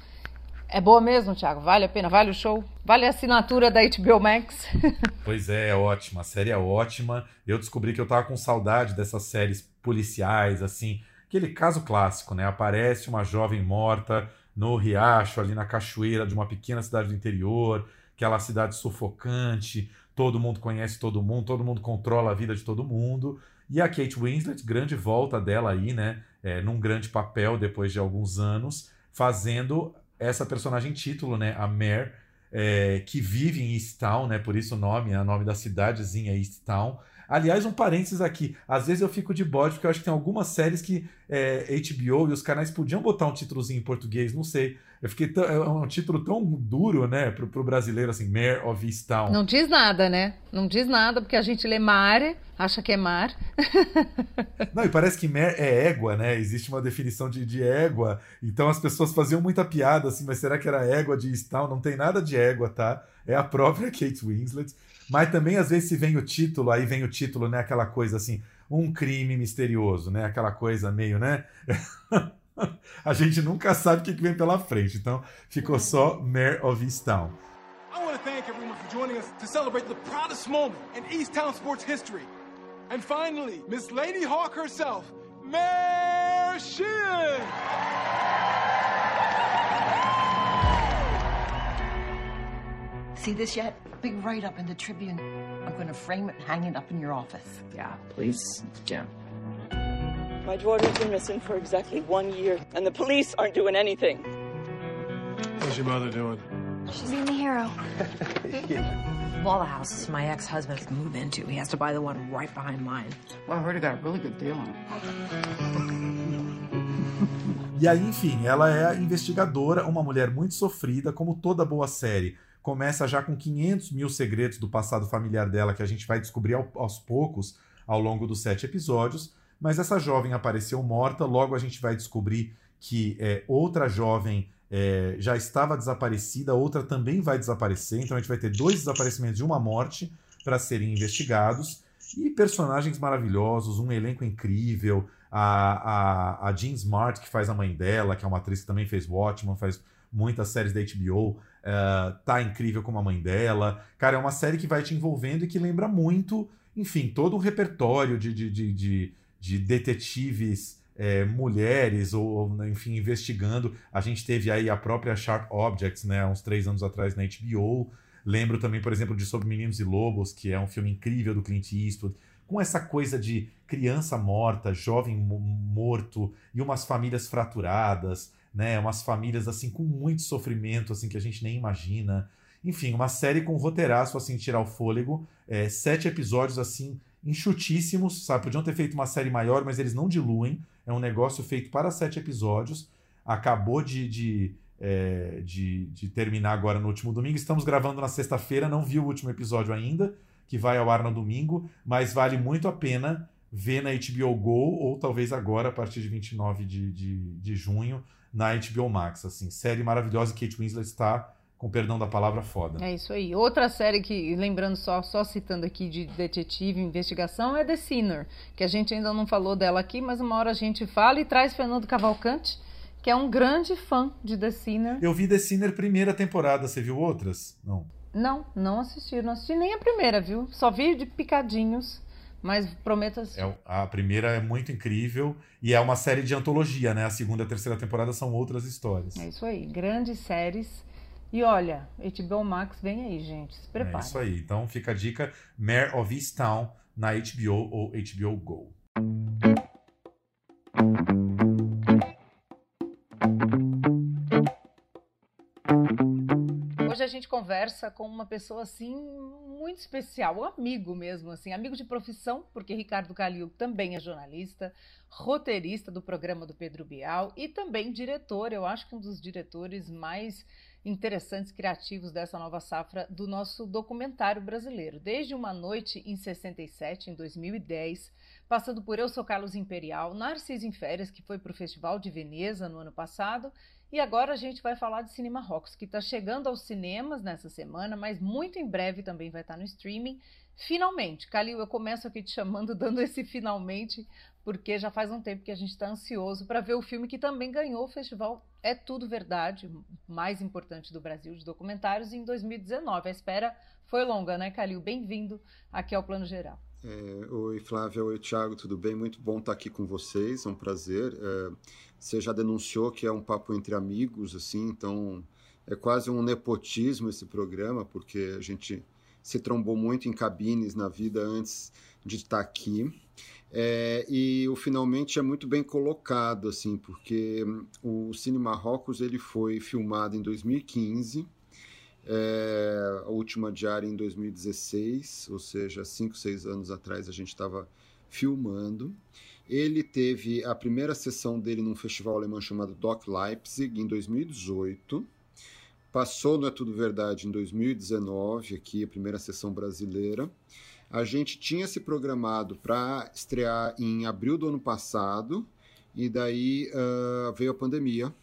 É boa mesmo, Thiago? Vale a pena? Vale o show? Vale a assinatura da HBO Max? pois é, é ótima. A série é ótima. Eu descobri que eu tava com saudade dessas séries policiais, assim. Aquele caso clássico, né? Aparece uma jovem morta no riacho, ali na cachoeira de uma pequena cidade do interior. aquela cidade sufocante, todo mundo conhece todo mundo, todo mundo controla a vida de todo mundo. E a Kate Winslet, grande volta dela aí, né? É, num grande papel depois de alguns anos, fazendo essa personagem título, né? A Mare, é, que vive em East Town, né? Por isso o nome, é o nome da cidadezinha East Town. Aliás, um parênteses aqui. Às vezes eu fico de bode, porque eu acho que tem algumas séries que é, HBO e os canais podiam botar um títulozinho em português, não sei. Eu fiquei tão, é um título tão duro, né, pro, pro brasileiro, assim, Mare of Easttown. Não diz nada, né? Não diz nada, porque a gente lê Mare, acha que é mar. Não, e parece que Mare é égua, né? Existe uma definição de, de égua. Então as pessoas faziam muita piada, assim, mas será que era égua de Easttown? Não tem nada de égua, tá? É a própria Kate Winslet. Mas também, às vezes, se vem o título, aí vem o título, né? Aquela coisa assim, um crime misterioso, né? Aquela coisa meio, né? a gente nunca sabe o que vem pela frente. Então, ficou só Mayor of Easttown. I want to thank everyone for joining us to celebrate the proudest moment in Easttown sports history. And finally, Miss Lady Hawk herself, Mayor Shin! See this yet? Big write up in the Tribune. I'm going to frame it and hang it up in your office. Yeah, please, Jim. My daughter's been missing for exactly one year, and the police aren't doing anything. How's your mother doing? She's being the hero. Of all the houses my ex husband can move into, he has to buy the one right behind mine. Well, I heard he got a really good deal on it. E aí, enfim, ela é a investigadora, uma mulher muito sofrida, como toda boa série. Começa já com 500 mil segredos do passado familiar dela, que a gente vai descobrir aos poucos ao longo dos sete episódios. Mas essa jovem apareceu morta, logo a gente vai descobrir que é, outra jovem é, já estava desaparecida, outra também vai desaparecer. Então a gente vai ter dois desaparecimentos de uma morte para serem investigados. E personagens maravilhosos, um elenco incrível. A, a, a Jean Smart, que faz a mãe dela, que é uma atriz que também fez Watchmen, faz muitas séries da HBO, uh, tá incrível como a mãe dela. Cara, é uma série que vai te envolvendo e que lembra muito, enfim, todo um repertório de, de, de, de, de detetives é, mulheres, ou, enfim, investigando. A gente teve aí a própria Sharp Objects, né, uns três anos atrás na HBO. Lembro também, por exemplo, de Sobre Meninos e Lobos, que é um filme incrível do Clint Eastwood com essa coisa de criança morta, jovem morto e umas famílias fraturadas, né? Umas famílias assim com muito sofrimento, assim que a gente nem imagina. Enfim, uma série com roteiraço assim tirar o fôlego, é, sete episódios assim enxutíssimos, sabe? Podiam ter feito uma série maior, mas eles não diluem. É um negócio feito para sete episódios. Acabou de, de, é, de, de terminar agora no último domingo. Estamos gravando na sexta-feira, não vi o último episódio ainda que vai ao ar no domingo, mas vale muito a pena ver na HBO Go, ou talvez agora, a partir de 29 de, de, de junho, na HBO Max. Assim, série maravilhosa, Kate Winslet está, com perdão da palavra, foda. É isso aí. Outra série que, lembrando só, só citando aqui de detetive investigação, é The Sinner, que a gente ainda não falou dela aqui, mas uma hora a gente fala e traz Fernando Cavalcante, que é um grande fã de The Sinner. Eu vi The Sinner primeira temporada, você viu outras? Não. Não, não assisti. Não assisti nem a primeira, viu? Só vi de picadinhos. Mas prometo assistir. É, a primeira é muito incrível e é uma série de antologia, né? A segunda e a terceira temporada são outras histórias. É isso aí, grandes séries. E olha, HBO Max vem aí, gente. Se prepara. É isso aí. Então fica a dica: Mare of Easttown na HBO ou HBO Go. Hoje a gente conversa com uma pessoa assim muito especial, um amigo mesmo, assim, amigo de profissão, porque Ricardo Calil também é jornalista, roteirista do programa do Pedro Bial e também diretor, eu acho que um dos diretores mais interessantes, criativos dessa nova safra do nosso documentário brasileiro. Desde Uma Noite em 67, em 2010, passando por Eu Sou Carlos Imperial, Narciso em Férias, que foi para o Festival de Veneza no ano passado, e agora a gente vai falar de Cinema Rocks, que está chegando aos cinemas nessa semana, mas muito em breve também vai estar tá no streaming. Finalmente, Calil, eu começo aqui te chamando, dando esse finalmente, porque já faz um tempo que a gente está ansioso para ver o filme que também ganhou o festival É Tudo Verdade, mais importante do Brasil de documentários, em 2019. A espera foi longa, né, Calil? Bem-vindo aqui ao Plano Geral. É, oi, Flávia. Oi, Thiago. Tudo bem? Muito bom estar aqui com vocês. É um prazer. É, você já denunciou que é um papo entre amigos, assim, então é quase um nepotismo esse programa, porque a gente se trombou muito em cabines na vida antes de estar aqui. É, e o finalmente é muito bem colocado, assim, porque o Cine Marrocos ele foi filmado em 2015, é, a última diária em 2016, ou seja, cinco, seis anos atrás a gente estava filmando. Ele teve a primeira sessão dele num festival alemão chamado Doc Leipzig em 2018. Passou Não é Tudo Verdade em 2019, aqui, a primeira sessão brasileira. A gente tinha se programado para estrear em abril do ano passado, e daí uh, veio a pandemia.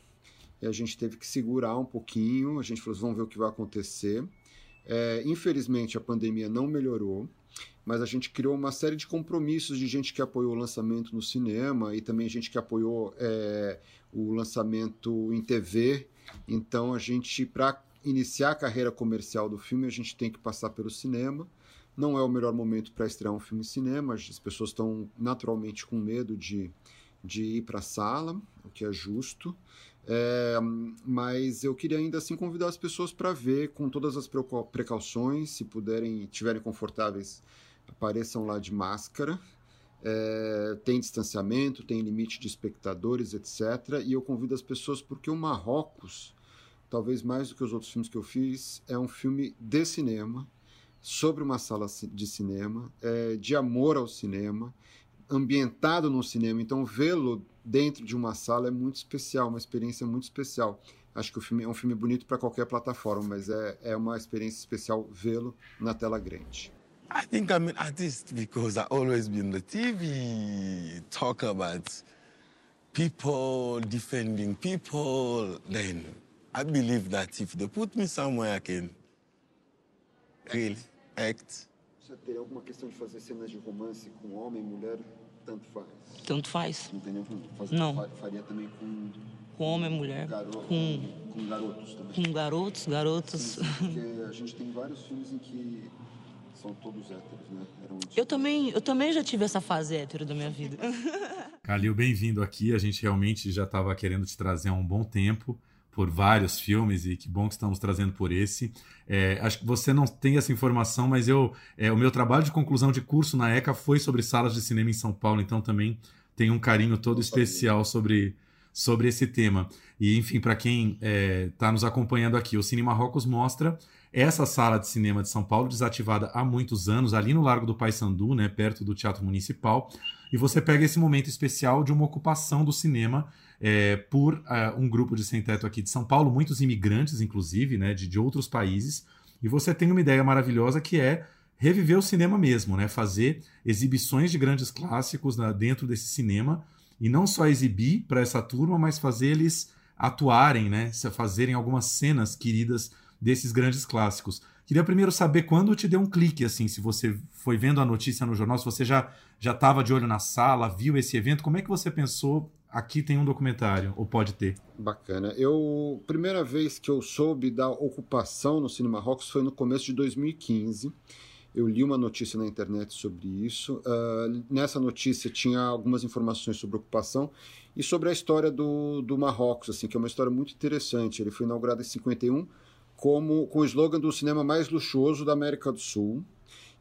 E a gente teve que segurar um pouquinho. A gente falou: vamos ver o que vai acontecer. É, infelizmente, a pandemia não melhorou, mas a gente criou uma série de compromissos de gente que apoiou o lançamento no cinema e também gente que apoiou é, o lançamento em TV. Então, a gente, para iniciar a carreira comercial do filme, a gente tem que passar pelo cinema. Não é o melhor momento para estrear um filme em cinema, as pessoas estão naturalmente com medo de, de ir para a sala, o que é justo. É, mas eu queria ainda assim convidar as pessoas para ver com todas as precauções, se puderem, estiverem confortáveis, apareçam lá de máscara. É, tem distanciamento, tem limite de espectadores, etc. E eu convido as pessoas porque o Marrocos, talvez mais do que os outros filmes que eu fiz, é um filme de cinema sobre uma sala de cinema, é, de amor ao cinema, ambientado no cinema. Então, vê-lo dentro de uma sala é muito especial, uma experiência muito especial. Acho que o filme é um filme bonito para qualquer plataforma, mas é, é uma experiência especial vê-lo na tela grande. I think I'm an artist because I always been the TV, talk about people defending people. Then I believe that if they put me somewhere, I can really act. Você teria alguma questão de fazer cenas de romance com homem, mulher? Tanto faz. Tanto faz. Não tem nenhum fazer, Não. Faria também com. Com homem, mulher. Garo... Com, com garotos também. com garotos, garotas. Sim, sim, porque a gente tem vários filmes em que são todos héteros, né? Eram Eu também, eu também já tive essa fase hétero da minha vida. Calil, bem-vindo aqui. A gente realmente já estava querendo te trazer há um bom tempo por vários filmes e que bom que estamos trazendo por esse. É, acho que você não tem essa informação, mas eu é, o meu trabalho de conclusão de curso na ECA foi sobre salas de cinema em São Paulo, então também tenho um carinho todo especial sobre, sobre esse tema. E enfim, para quem está é, tá nos acompanhando aqui, o Cine Marrocos mostra essa sala de cinema de São Paulo, desativada há muitos anos, ali no Largo do Paissandu, né, perto do Teatro Municipal, e você pega esse momento especial de uma ocupação do cinema é, por uh, um grupo de sem-teto aqui de São Paulo, muitos imigrantes, inclusive, né, de, de outros países, e você tem uma ideia maravilhosa que é reviver o cinema mesmo, né, fazer exibições de grandes clássicos né, dentro desse cinema, e não só exibir para essa turma, mas fazer eles atuarem, né, fazerem algumas cenas queridas desses grandes clássicos. Queria primeiro saber quando te deu um clique, assim, se você foi vendo a notícia no jornal, se você já já estava de olho na sala, viu esse evento, como é que você pensou aqui tem um documentário, ou pode ter? Bacana. Eu, primeira vez que eu soube da ocupação no Cinema Rocks foi no começo de 2015. Eu li uma notícia na internet sobre isso. Uh, nessa notícia tinha algumas informações sobre ocupação e sobre a história do, do Marrocos, assim, que é uma história muito interessante. Ele foi inaugurado em 51 como, com o slogan do cinema mais luxuoso da América do Sul.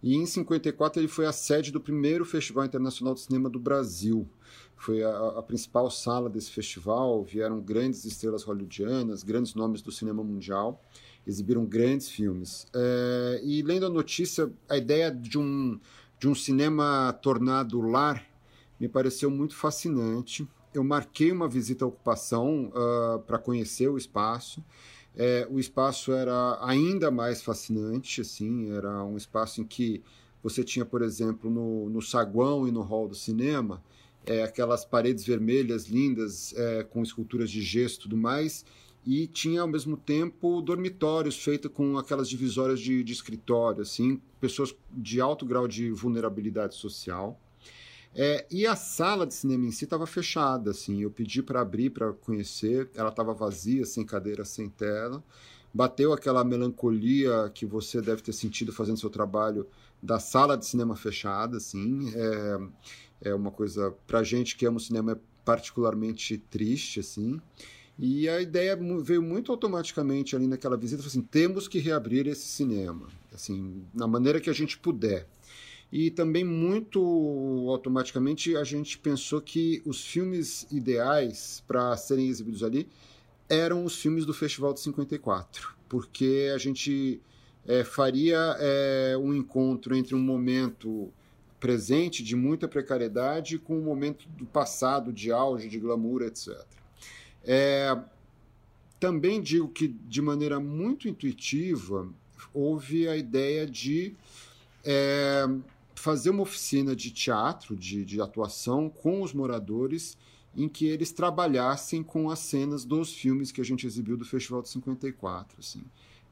E em 54 ele foi a sede do primeiro Festival Internacional de Cinema do Brasil. Foi a, a, principal sala desse festival, vieram grandes estrelas hollywoodianas, grandes nomes do cinema mundial, exibiram grandes filmes. É, e lendo a notícia, a ideia de um, de um cinema tornado lar me pareceu muito fascinante. Eu marquei uma visita à ocupação uh, para conhecer o espaço. É, o espaço era ainda mais fascinante, assim, era um espaço em que você tinha, por exemplo, no, no saguão e no hall do cinema, é, aquelas paredes vermelhas lindas é, com esculturas de gesso e tudo mais, e tinha ao mesmo tempo dormitórios feitos com aquelas divisórias de, de escritório, assim, pessoas de alto grau de vulnerabilidade social. É, e a sala de cinema em si estava fechada, assim. Eu pedi para abrir para conhecer, ela estava vazia, sem cadeira, sem tela. Bateu aquela melancolia que você deve ter sentido fazendo seu trabalho da sala de cinema fechada, assim. É, é uma coisa para gente que ama o cinema é particularmente triste, assim. E a ideia veio muito automaticamente ali naquela visita, assim, temos que reabrir esse cinema, assim, na maneira que a gente puder. E também muito automaticamente a gente pensou que os filmes ideais para serem exibidos ali eram os filmes do Festival de 54, porque a gente é, faria é, um encontro entre um momento presente de muita precariedade com um momento do passado de auge, de glamour, etc. É, também digo que, de maneira muito intuitiva, houve a ideia de é, fazer uma oficina de teatro, de, de atuação com os moradores, em que eles trabalhassem com as cenas dos filmes que a gente exibiu do Festival de 54. Assim.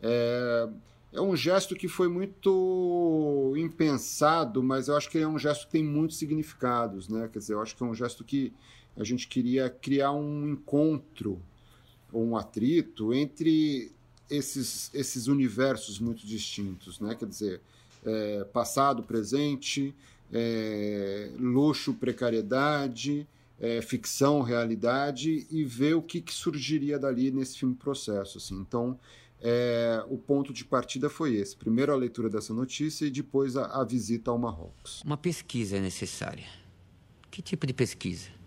É, é um gesto que foi muito impensado, mas eu acho que é um gesto que tem muitos significados. Né? Quer dizer, eu acho que é um gesto que a gente queria criar um encontro ou um atrito entre esses, esses universos muito distintos, né? Quer dizer, é, passado, presente, é, luxo, precariedade, é, ficção, realidade e ver o que, que, surgiria dali nesse filme processo. Assim. Então, é, o ponto de partida foi esse: primeiro a leitura dessa notícia e depois a, a visita ao Marrocos. Uma pesquisa é necessária. Que tipo de pesquisa?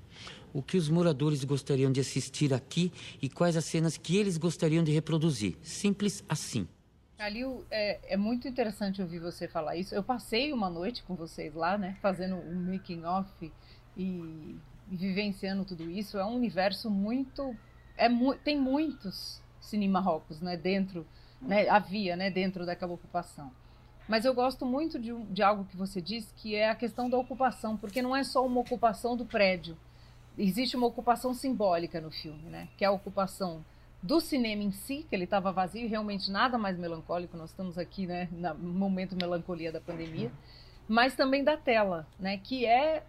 o que os moradores gostariam de assistir aqui e quais as cenas que eles gostariam de reproduzir. Simples assim. Calil, é, é, muito interessante ouvir você falar isso. Eu passei uma noite com vocês lá, né, fazendo um making off e, e vivenciando tudo isso. É um universo muito, é mu tem muitos cine Marrocos, né, dentro, né, havia, né, dentro daquela ocupação. Mas eu gosto muito de, de algo que você disse, que é a questão da ocupação, porque não é só uma ocupação do prédio existe uma ocupação simbólica no filme, né? Que é a ocupação do cinema em si, que ele estava vazio, realmente nada mais melancólico. Nós estamos aqui, né, no momento melancolia da pandemia, mas também da tela, né? Que é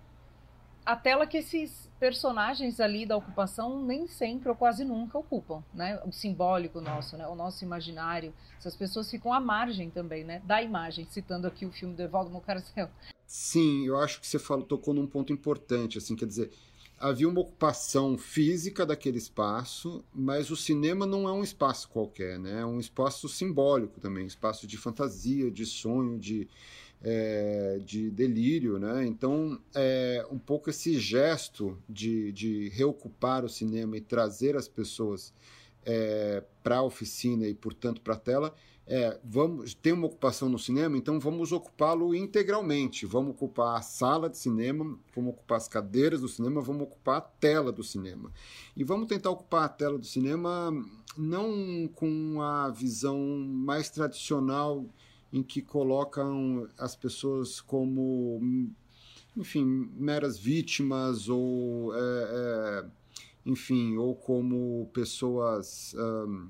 a tela que esses personagens ali da ocupação nem sempre ou quase nunca ocupam, né? O simbólico nosso, né? O nosso imaginário. Essas pessoas ficam à margem também, né? Da imagem, citando aqui o filme do Evaldo Mocarcel. Sim, eu acho que você falou, tocou num ponto importante, assim, quer dizer, havia uma ocupação física daquele espaço, mas o cinema não é um espaço qualquer, né? É um espaço simbólico também, espaço de fantasia, de sonho, de, é, de delírio, né? Então, é, um pouco esse gesto de, de reocupar o cinema e trazer as pessoas é, para a oficina e, portanto, para a tela, é, vamos tem uma ocupação no cinema, então vamos ocupá-lo integralmente. Vamos ocupar a sala de cinema, vamos ocupar as cadeiras do cinema, vamos ocupar a tela do cinema. E vamos tentar ocupar a tela do cinema não com a visão mais tradicional em que colocam as pessoas como, enfim, meras vítimas ou, é, é, enfim, ou como pessoas um,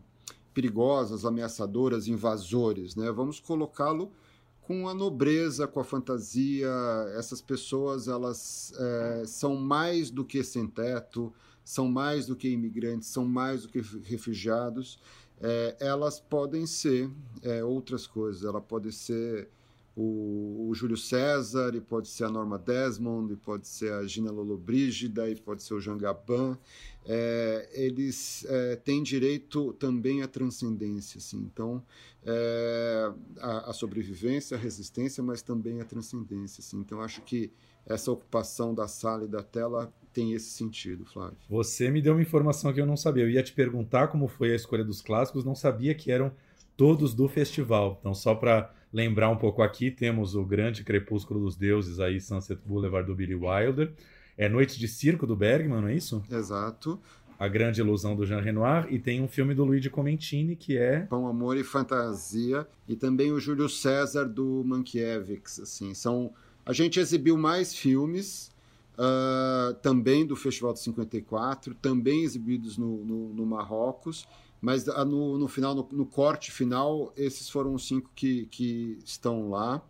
perigosas, ameaçadoras, invasores, né? Vamos colocá-lo com a nobreza, com a fantasia. Essas pessoas elas é, são mais do que sem teto, são mais do que imigrantes, são mais do que refugiados. É, elas podem ser é, outras coisas. Ela pode ser o, o, Júlio César, e pode ser a Norma Desmond, e pode ser a Gina Lollobrigida, e pode ser o Jean Gabin. É, eles é, têm direito também à transcendência. Assim. Então, é, a, a, sobrevivência, a resistência, mas também a transcendência. Assim. Então, acho que essa ocupação da sala e da tela tem esse sentido, Flávio. Você me deu uma informação que eu não sabia. Eu ia te perguntar como foi a escolha dos clássicos, não sabia que eram todos do festival. Então, só para lembrar um pouco aqui, temos o grande Crepúsculo dos Deuses, aí Sunset Boulevard do Billy Wilder. É Noite de Circo do Bergman, não é isso? Exato. A Grande Ilusão do Jean Renoir e tem um filme do Luigi Comencini que é Pão, Amor e Fantasia e também o Júlio César do Mankiewicz, assim, são a gente exibiu mais filmes uh, também do Festival de 54, também exibidos no, no, no Marrocos mas ah, no, no final, no, no, corte final, esses foram os cinco que, que estão lá.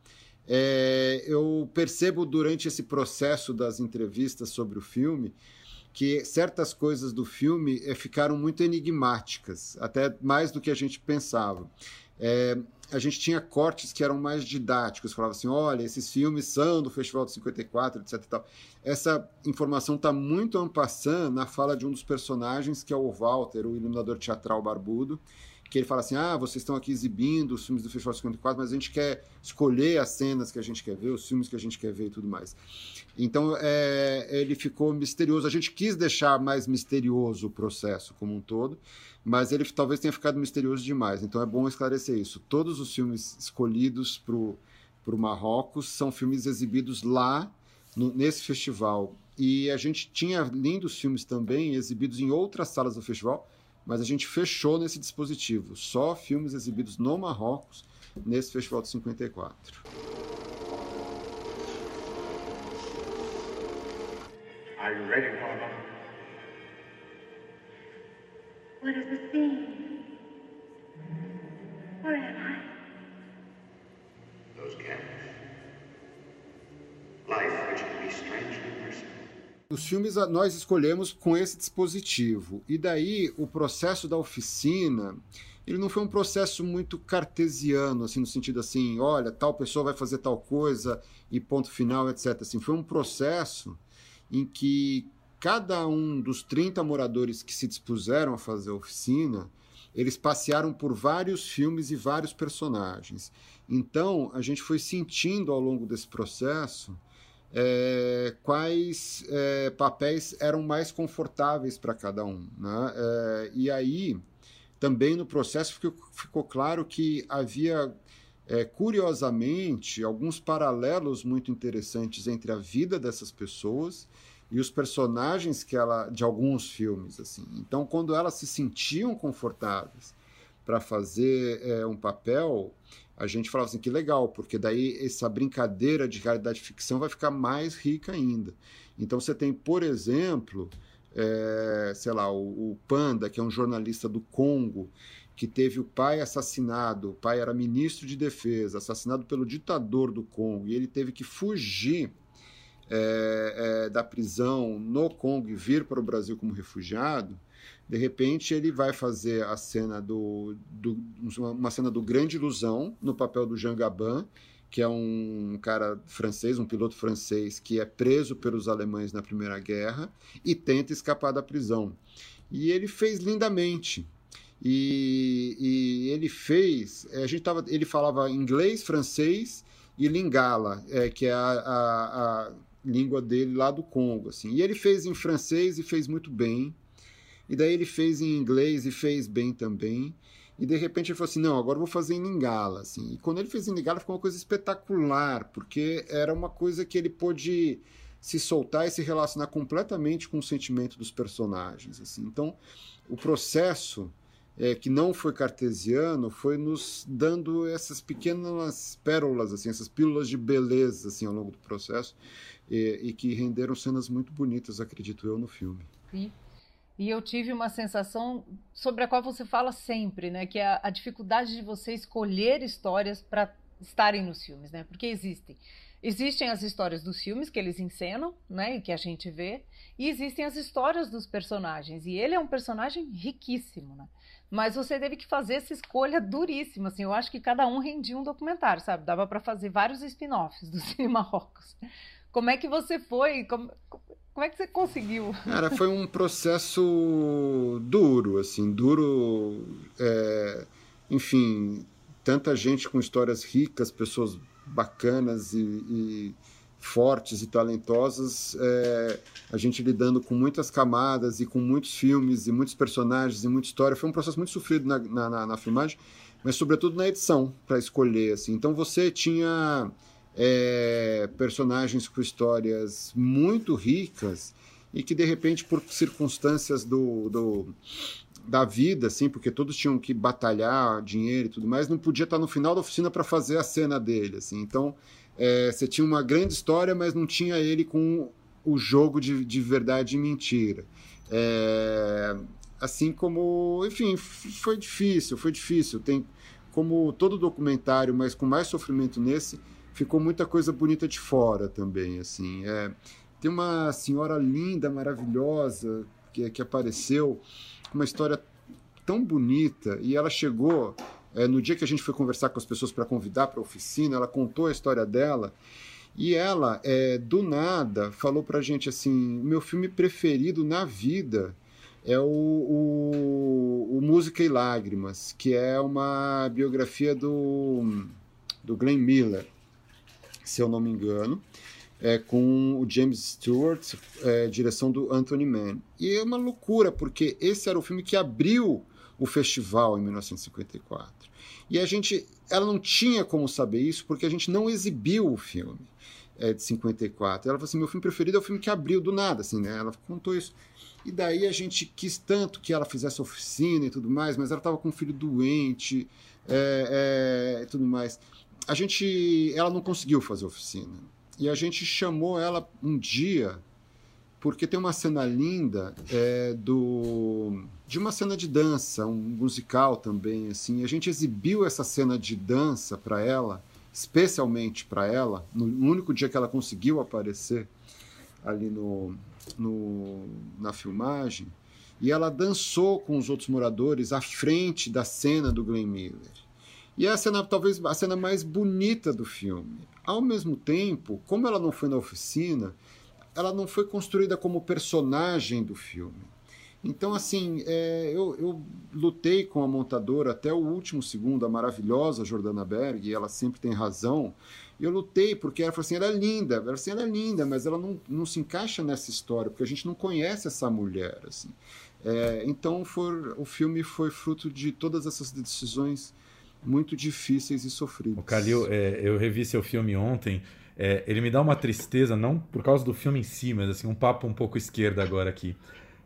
É, eu percebo durante esse processo das entrevistas sobre o filme que certas coisas do filme é, ficaram muito enigmáticas, até mais do que a gente pensava. é, a gente tinha cortes que eram mais didáticos, falava assim, olha, esses filmes são do Festival de 54, etc tal. Essa informação está muito ampassando na fala de um dos personagens, que é o Walter, o iluminador teatral barbudo, que ele fala assim, ah, vocês estão aqui exibindo os filmes do Festival de 54, mas a gente quer escolher as cenas que a gente quer ver, os filmes que a gente quer ver e tudo mais. Então, é, ele ficou misterioso. A gente quis deixar mais misterioso o processo como um todo, mas ele talvez tenha ficado misterioso demais. Então, é bom esclarecer isso. Todos os filmes escolhidos para o Marrocos são filmes exibidos lá, no, nesse festival. E a gente tinha lindos filmes também exibidos em outras salas do festival, mas a gente fechou nesse dispositivo. Só filmes exibidos no Marrocos nesse Festival de 54. Are you ready? What is the theme? Os filmes nós escolhemos com esse dispositivo. E daí o processo da oficina, ele não foi um processo muito cartesiano, assim, no sentido assim, olha, tal pessoa vai fazer tal coisa e ponto final, etc. Assim, foi um processo em que cada um dos 30 moradores que se dispuseram a fazer a oficina, eles passearam por vários filmes e vários personagens. Então, a gente foi sentindo ao longo desse processo é, quais é, papéis eram mais confortáveis para cada um. Né? É, e aí, também no processo, ficou, ficou claro que havia, é, curiosamente, alguns paralelos muito interessantes entre a vida dessas pessoas e os personagens que ela de alguns filmes assim. Então, quando elas se sentiam confortáveis para fazer é, um papel, a gente falava assim, que legal, porque daí essa brincadeira de realidade ficção vai ficar mais rica ainda. Então você tem, por exemplo, é, sei lá, o, o, Panda, que é um jornalista do Congo, que teve o pai assassinado, o pai era ministro de defesa, assassinado pelo ditador do Congo, e ele teve que fugir é, é, da prisão no Congo e vir para o Brasil como refugiado, de repente ele vai fazer a cena do, do, uma cena do Grande Ilusão no papel do Jean Gabin, que é um cara francês, um piloto francês que é preso pelos alemães na Primeira Guerra e tenta escapar da prisão. E ele fez lindamente. E, e ele fez, a gente tava, ele falava inglês, francês e lingala, é, que é a, a, a língua dele lá do Congo, assim. E ele fez em francês e fez muito bem. E daí ele fez em inglês e fez bem também. E de repente ele falou assim: não, agora eu vou fazer em Lingala. Assim. E quando ele fez em Lingala ficou uma coisa espetacular, porque era uma coisa que ele pôde se soltar e se relacionar completamente com o sentimento dos personagens. Assim. Então, o processo é, que não foi cartesiano foi nos dando essas pequenas pérolas, assim, essas pílulas de beleza assim, ao longo do processo e, e que renderam cenas muito bonitas, acredito eu, no filme. Sim. E eu tive uma sensação sobre a qual você fala sempre, né? Que é a, a dificuldade de você escolher histórias para estarem nos filmes, né? Porque existem. Existem as histórias dos filmes que eles encenam, né? E que a gente vê. E existem as histórias dos personagens. E ele é um personagem riquíssimo, né? Mas você teve que fazer essa escolha duríssima, assim. Eu acho que cada um rendia um documentário, sabe? Dava para fazer vários spin-offs do Cine Marrocos. Como é que você foi? Como, como é que você conseguiu? Cara, foi um processo duro, assim, duro. É, enfim, tanta gente com histórias ricas, pessoas bacanas e, e fortes e talentosas, é, a gente lidando com muitas camadas e com muitos filmes e muitos personagens e muita história. Foi um processo muito sofrido na, na, na, filmagem, mas sobretudo na edição, para escolher. Assim. Então você tinha é, personagens com histórias muito ricas e que de repente por circunstâncias do, do, da vida, assim, porque todos tinham que batalhar dinheiro e tudo mais, não podia estar no final da oficina para fazer a cena dele, assim. Então é, você tinha uma grande história, mas não tinha ele com o jogo de, de verdade e mentira. É, assim como, enfim, foi difícil, foi difícil. Tem como todo documentário, mas com mais sofrimento nesse, ficou muita coisa bonita de fora também, assim. É, tem uma senhora linda, maravilhosa, que, que apareceu, uma história tão bonita, e ela chegou É, no dia que a gente foi conversar com as pessoas para convidar para a oficina, ela contou a história dela. E ela, é, do nada, falou para a gente assim: meu filme preferido na vida é o, o, o, Música e Lágrimas, que é uma biografia do, do Glenn Miller, se eu não me engano, é, com o James Stewart, é, direção do Anthony Mann. E é uma loucura, porque esse era o filme que abriu o festival em 1954. E a gente, ela não tinha como saber isso, porque a gente não exibiu o filme é, de 54. Ela falou assim: meu filme preferido é o filme que abriu do nada, assim, né? Ela contou isso. E daí a gente quis tanto que ela fizesse oficina e tudo mais, mas ela estava com um filho doente é, é, e tudo mais. A gente, ela não conseguiu fazer oficina. E a gente chamou ela um dia, porque tem uma cena linda é, do, de uma cena de dança, um musical também. assim. A gente exibiu essa cena de dança para ela, especialmente para ela, no único dia que ela conseguiu aparecer ali no, no, na filmagem, e ela dançou com os outros moradores à frente da cena do Glenn Miller. E é a cena, talvez a cena mais bonita do filme. Ao mesmo tempo, como ela não foi na oficina, ela não foi construída como personagem do filme. Então, assim, é, eu, eu, lutei com a montadora até o último segundo, a maravilhosa Jordana Berg, e ela sempre tem razão, eu lutei porque ela falou assim, ela é linda, ela, assim, ela é linda, mas ela não, não se encaixa nessa história, porque a gente não conhece essa mulher, assim. É, então for, o filme foi fruto de todas essas decisões muito difíceis e sofridas. O Calil, é, eu revi seu filme ontem, é, ele me dá uma tristeza, não por causa do filme em si, mas assim, um papo um pouco esquerda agora aqui.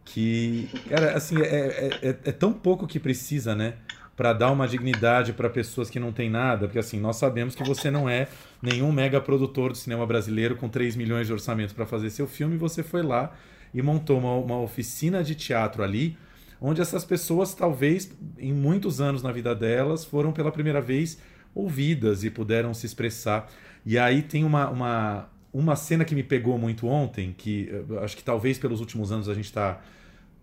Que, cara, assim, é, é, é, é tão pouco que precisa, né? para dar uma dignidade para pessoas que não têm nada, porque assim, nós sabemos que você não é nenhum mega produtor do cinema brasileiro com 3 milhões de orçamento para fazer seu filme, você foi lá e montou uma, uma oficina de teatro ali, onde essas pessoas talvez em muitos anos na vida delas foram pela primeira vez ouvidas e puderam se expressar. E aí tem uma, uma, uma cena que me pegou muito ontem, que acho que talvez pelos últimos anos a gente está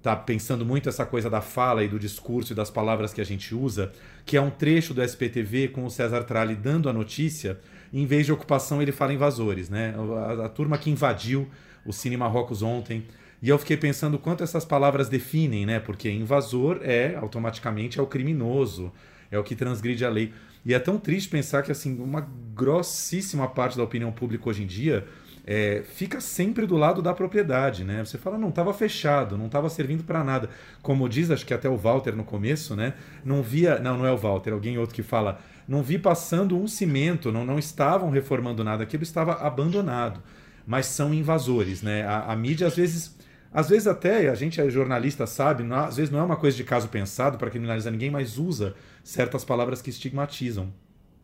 tá pensando muito essa coisa da fala e do discurso e das palavras que a gente usa, que é um trecho do SPTV com o César Tralli dando a notícia, em vez de ocupação ele fala invasores, né? A, a turma que invadiu o Cine Marrocos ontem. E eu fiquei pensando quanto essas palavras definem, né? Porque invasor é automaticamente é o criminoso, é o que transgride a lei. E é tão triste pensar que assim, uma grossíssima parte da opinião pública hoje em dia é, fica sempre do lado da propriedade, né? Você fala, não, estava fechado, não estava servindo para nada. Como diz, acho que até o Walter no começo, né? Não via, não, não é o Walter, alguém outro que fala, não vi passando um cimento, não, não estavam reformando nada, aquilo estava abandonado. Mas são invasores, né? A, a mídia às vezes, às vezes até a gente é jornalista sabe, não, às vezes não é uma coisa de caso pensado para criminalizar ninguém, mas usa certas palavras que estigmatizam.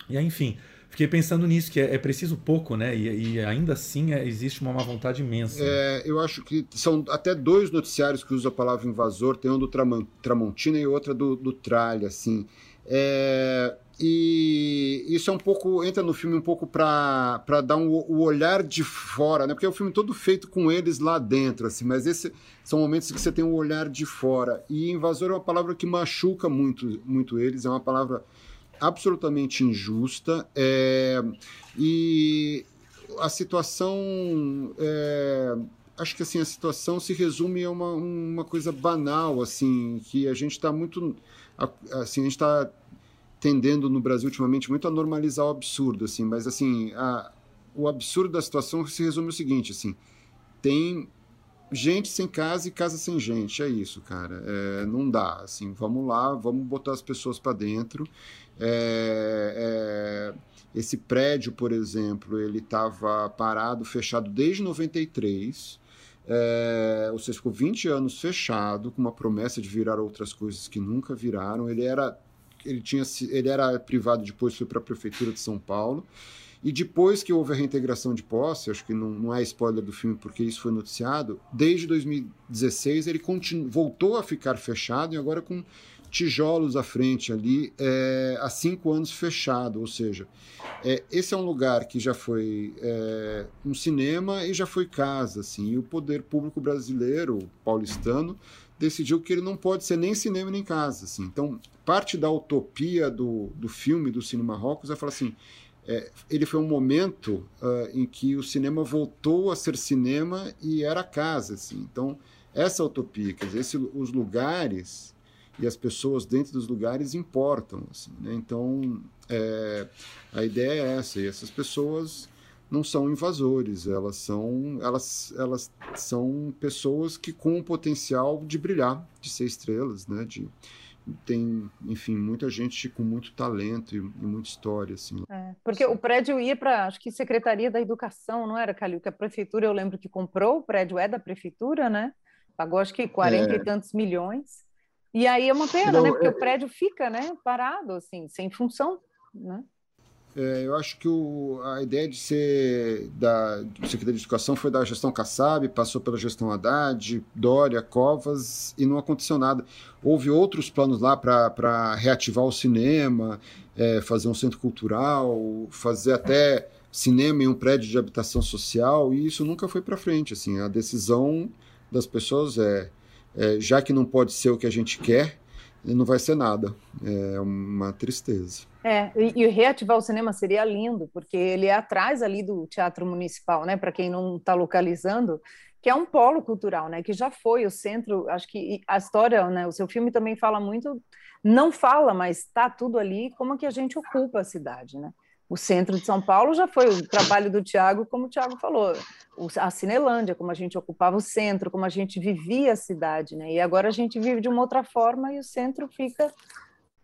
E aí, enfim, fiquei pensando nisso, que é, é preciso pouco, né? E, e ainda assim é, existe uma má vontade imensa. É, eu acho que são até dois noticiários que usam a palavra invasor, tem um do Tramontina e outra do, do Tralha, assim. É, e isso é um pouco entra no filme um pouco para dar um, o olhar de fora, né? Porque é um filme todo feito com eles lá dentro, assim. Mas esses são momentos que você tem o um olhar de fora. E invasor é uma palavra que machuca muito, muito eles. É uma palavra absolutamente injusta é, e a situação é, acho que assim a situação se resume a uma, uma coisa banal assim que a gente está muito assim a gente está tendendo no Brasil ultimamente muito a normalizar o absurdo assim mas assim a, o absurdo da situação se resume ao seguinte assim tem gente sem casa e casa sem gente é isso cara é, não dá assim vamos lá vamos botar as pessoas para dentro é, é, esse prédio, por exemplo, ele estava parado, fechado desde 93. É, ou seja, ficou 20 anos fechado, com uma promessa de virar outras coisas que nunca viraram. Ele era, ele tinha, ele era privado, depois foi para a prefeitura de São Paulo. E depois que houve a reintegração de posse, acho que não, não é spoiler do filme porque isso foi noticiado, desde 2016 ele continu, voltou a ficar fechado e agora com tijolos à frente ali, é, há cinco anos fechado, ou seja, é, esse é um lugar que já foi é, um cinema e já foi casa, assim, e o poder público brasileiro, paulistano, decidiu que ele não pode ser nem cinema nem casa. Assim. Então, parte da utopia do, do filme do Cine Marrocos é falar assim: é, ele foi um momento uh, em que o cinema voltou a ser cinema e era casa. Assim. Então, essa utopia, quer dizer, esse, os lugares e as pessoas dentro dos lugares importam. Assim, né? Então, é, a ideia é essa, e essas pessoas não são invasores, elas são, elas, elas são pessoas que com o potencial de brilhar, de ser estrelas, né? De, tem, enfim, muita gente com muito talento e, e muita história, assim. É, porque o prédio ia para, acho que Secretaria da Educação, não era, Calil? Que a prefeitura, eu lembro que comprou, o prédio é da prefeitura, né? Pagou acho que 40 é... e tantos milhões. E aí é uma pena, não, né? Porque é... o prédio fica, né, parado, assim, sem função, né? É, eu acho que o, a ideia de ser da Secretaria de Educação foi da gestão Kassab, passou pela gestão Haddad, Dória, Covas, e não aconteceu nada. Houve outros planos lá para reativar o cinema, é, fazer um centro cultural, fazer até cinema em um prédio de habitação social, e isso nunca foi para frente. Assim, a decisão das pessoas é, é, já que não pode ser o que a gente quer, não vai ser nada. É uma tristeza. É, e, e, reativar o cinema seria lindo, porque ele é atrás ali do Teatro Municipal, né? Para quem não está localizando, que é um polo cultural, né? Que já foi o centro. Acho que a história, né? O seu filme também fala muito, não fala, mas está tudo ali. Como que a gente ocupa a cidade, né? O centro de São Paulo já foi o trabalho do Tiago, como o Tiago falou, a Cinelândia, como a gente ocupava o centro, como a gente vivia a cidade, né? E agora a gente vive de uma outra forma e o centro fica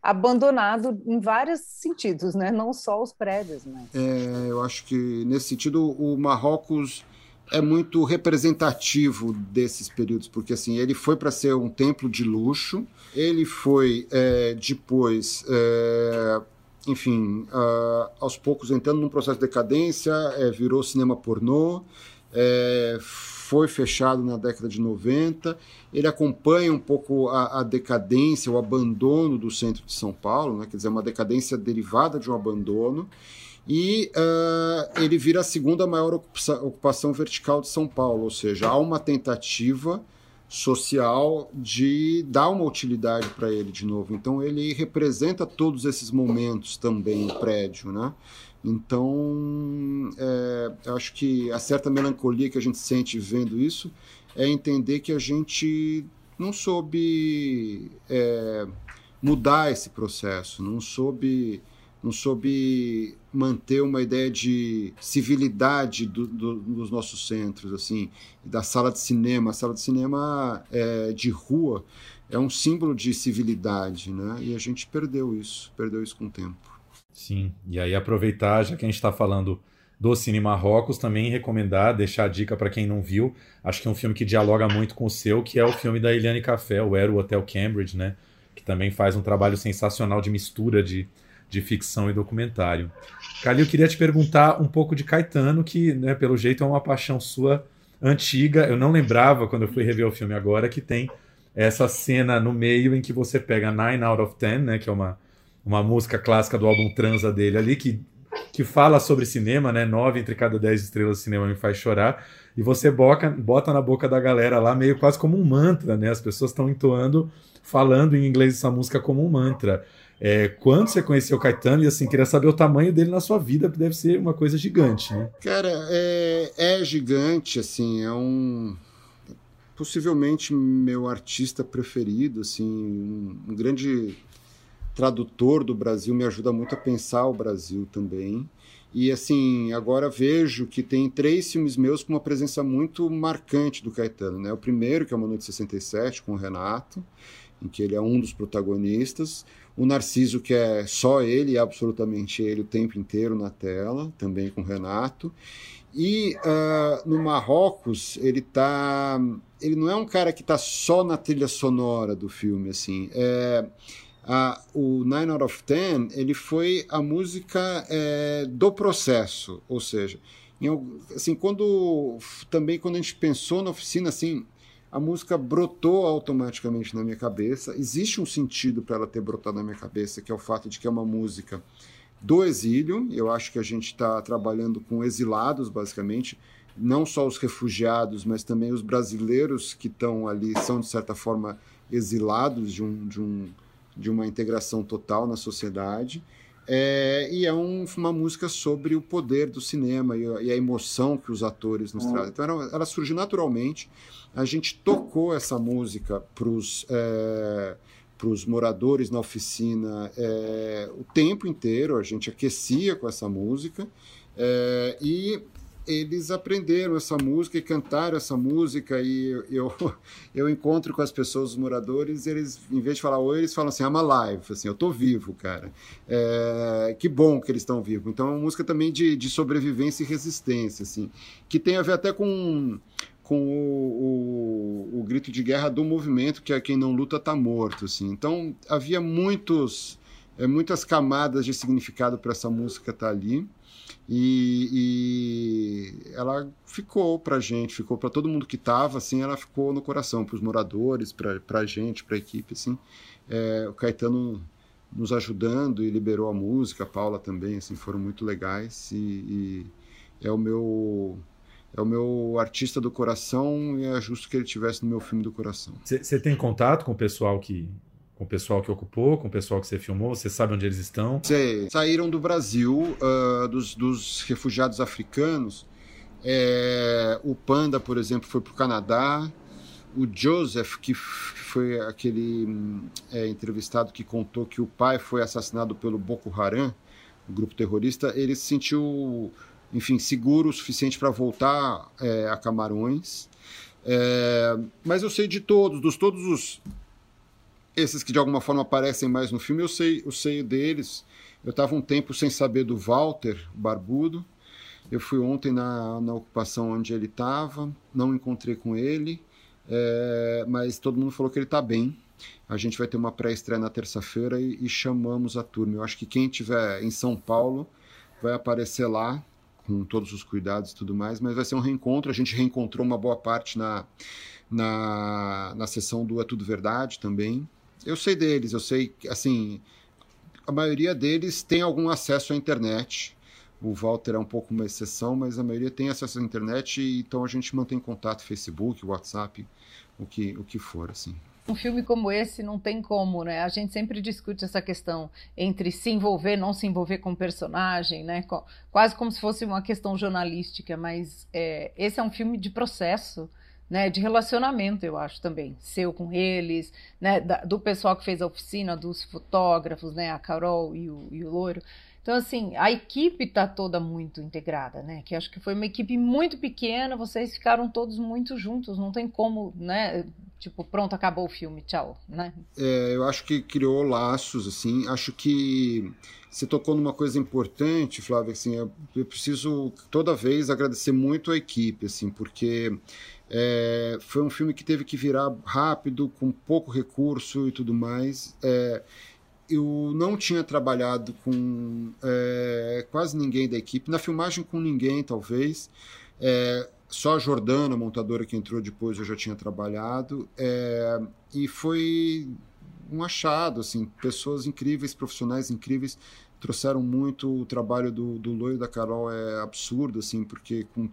abandonado em vários sentidos, né? Não só os prédios, né? É, eu acho que nesse sentido o Marrocos é muito representativo desses períodos, porque assim ele foi para ser um templo de luxo, ele foi é, depois, é, enfim, uh, aos poucos entrando num processo de decadência, é, virou cinema pornô. É, foi fechado na década de 90. Ele acompanha um pouco a, a, decadência, o abandono do centro de São Paulo, né? quer dizer, uma decadência derivada de um abandono. E uh, ele vira a segunda maior ocupação, vertical de São Paulo, ou seja, há uma tentativa social de dar uma utilidade para ele de novo. Então ele representa todos esses momentos também, o prédio, né? Então, é, acho que a certa melancolia que a gente sente vendo isso é entender que a gente não soube é, mudar esse processo, não soube, não soube manter uma ideia de civilidade do, do, dos nossos centros, assim, da sala de cinema. A sala de cinema é, de rua é um símbolo de civilidade, né? E a gente perdeu isso, perdeu isso com o tempo. Sim, e aí aproveitar, já que a gente está falando do Cine Marrocos, também recomendar, deixar a dica para quem não viu. Acho que é um filme que dialoga muito com o seu, que é o filme da Eliane Café, o Era o Hotel Cambridge, né? Que também faz um trabalho sensacional de mistura de, de ficção e documentário. Calil, eu queria te perguntar um pouco de Caetano, que, né, pelo jeito, é uma paixão sua antiga. Eu não lembrava, quando eu fui rever o filme agora, que tem essa cena no meio em que você pega Nine Out of Ten, né? Que é uma uma música clássica do álbum Transa dele ali, que, que fala sobre cinema, né? Nove entre cada dez estrelas de cinema me faz chorar. E você boca, bota na boca da galera lá meio quase como um mantra, né? As pessoas estão entoando, falando em inglês essa música como um mantra. É, quando você conheceu o Caetano, e assim, queria saber o tamanho dele na sua vida, que deve ser uma coisa gigante, né? Cara, é, é gigante, assim, é um possivelmente meu artista preferido, assim, um, um grande tradutor do Brasil, me ajuda muito a pensar o Brasil também. E assim, agora vejo que tem três filmes meus com uma presença muito marcante do Caetano. Né? O primeiro, que é Uma Noite 67, com o Renato, em que ele é um dos protagonistas. O Narciso, que é só ele, absolutamente ele, o tempo inteiro na tela, também com o Renato. E uh, no Marrocos, ele tá. Ele não é um cara que está só na trilha sonora do filme, assim. É, ah, o Nine Out of Ten ele foi a música é, do processo, ou seja, em, assim quando também quando a gente pensou na oficina assim a música brotou automaticamente na minha cabeça. Existe um sentido para ela ter brotado na minha cabeça, que é o fato de que é uma música do exílio. Eu acho que a gente está trabalhando com exilados, basicamente, não só os refugiados, mas também os brasileiros que estão ali são de certa forma exilados de, um, de, um, de uma integração total na sociedade. É, e é um, uma música sobre o poder do cinema e a, e a emoção que os atores nos trazem. Então, ela, ela, surgiu naturalmente. A gente tocou essa música para os é, moradores na oficina é, o tempo inteiro. A gente aquecia com essa música. É, e eles aprenderam essa música e cantaram essa música e eu, eu encontro com as pessoas, os moradores, eles, em vez de falar oi, eles falam assim, I'm alive, assim, eu tô vivo, cara. É, que bom que eles estão vivos. Então é uma música também de, de sobrevivência e resistência, assim, que tem a ver até com com o, o, o, grito de guerra do movimento, que é quem não luta está morto. Assim. Então havia muitos, é, muitas camadas de significado para essa música estar tá ali. E, e, ela ficou para gente, ficou para todo mundo que estava, assim, ela ficou no coração, para os moradores, para a gente, para a equipe, assim. É, o Caetano nos ajudando e liberou a música, a Paula também, assim, foram muito legais e, e é o meu é o meu artista do coração e é justo que ele tivesse no meu filme do coração. Você tem contato com o pessoal que com o pessoal que ocupou, com o pessoal que você filmou? Você sabe onde eles estão? Sei. Saíram do Brasil, uh, dos, dos, refugiados africanos. É, o Panda, por exemplo, foi para o Canadá. O Joseph, que foi aquele é, entrevistado que contou que o pai foi assassinado pelo Boko Haram, o grupo terrorista, ele se sentiu, enfim, seguro o suficiente para voltar é, a Camarões. Mas eu sei de todos, dos todos os esses que de alguma forma aparecem mais no filme, eu sei, eu sei deles. Eu estava um tempo sem saber do Walter Barbudo. Eu fui ontem na, na ocupação onde ele estava, não encontrei com ele, é, mas todo mundo falou que ele está bem. A gente vai ter uma pré-estreia na terça-feira e, e, chamamos a turma. Eu acho que quem estiver em São Paulo vai aparecer lá, com todos os cuidados e tudo mais, mas vai ser um reencontro. A gente reencontrou uma boa parte na, na, na sessão do É Tudo Verdade também. Eu sei deles, eu sei que, assim, a maioria deles tem algum acesso à internet. O Walter é um pouco uma exceção, mas a maioria tem acesso à internet, então a gente mantém contato, Facebook, WhatsApp, o que, o que for, assim. Um filme como esse não tem como, né? A gente sempre discute essa questão entre se envolver, não se envolver com o personagem, né? Quase como se fosse uma questão jornalística, mas é, esse é um filme de processo né, de relacionamento, eu acho também, seu com eles, né, da, do pessoal que fez a oficina, dos fotógrafos, né, a Carol e o, e o Loiro. Então, assim, a equipe está toda muito integrada, né? Que acho que foi uma equipe muito pequena, vocês ficaram todos muito juntos, não tem como, né? Tipo, pronto, acabou o filme, tchau, né? É, eu acho que criou laços, assim, acho que você tocou numa coisa importante, Flávia, assim, eu, eu preciso toda vez agradecer muito a equipe, assim, porque é, foi um filme que teve que virar rápido, com pouco recurso e tudo mais. É, eu não tinha trabalhado com é, quase ninguém da equipe, na filmagem com ninguém, talvez. É, só a Jordana, a montadora que entrou depois, eu já tinha trabalhado. É, e foi um achado, assim, pessoas incríveis, profissionais incríveis, trouxeram muito o trabalho do, do Loi e da Carol é absurdo, assim, porque com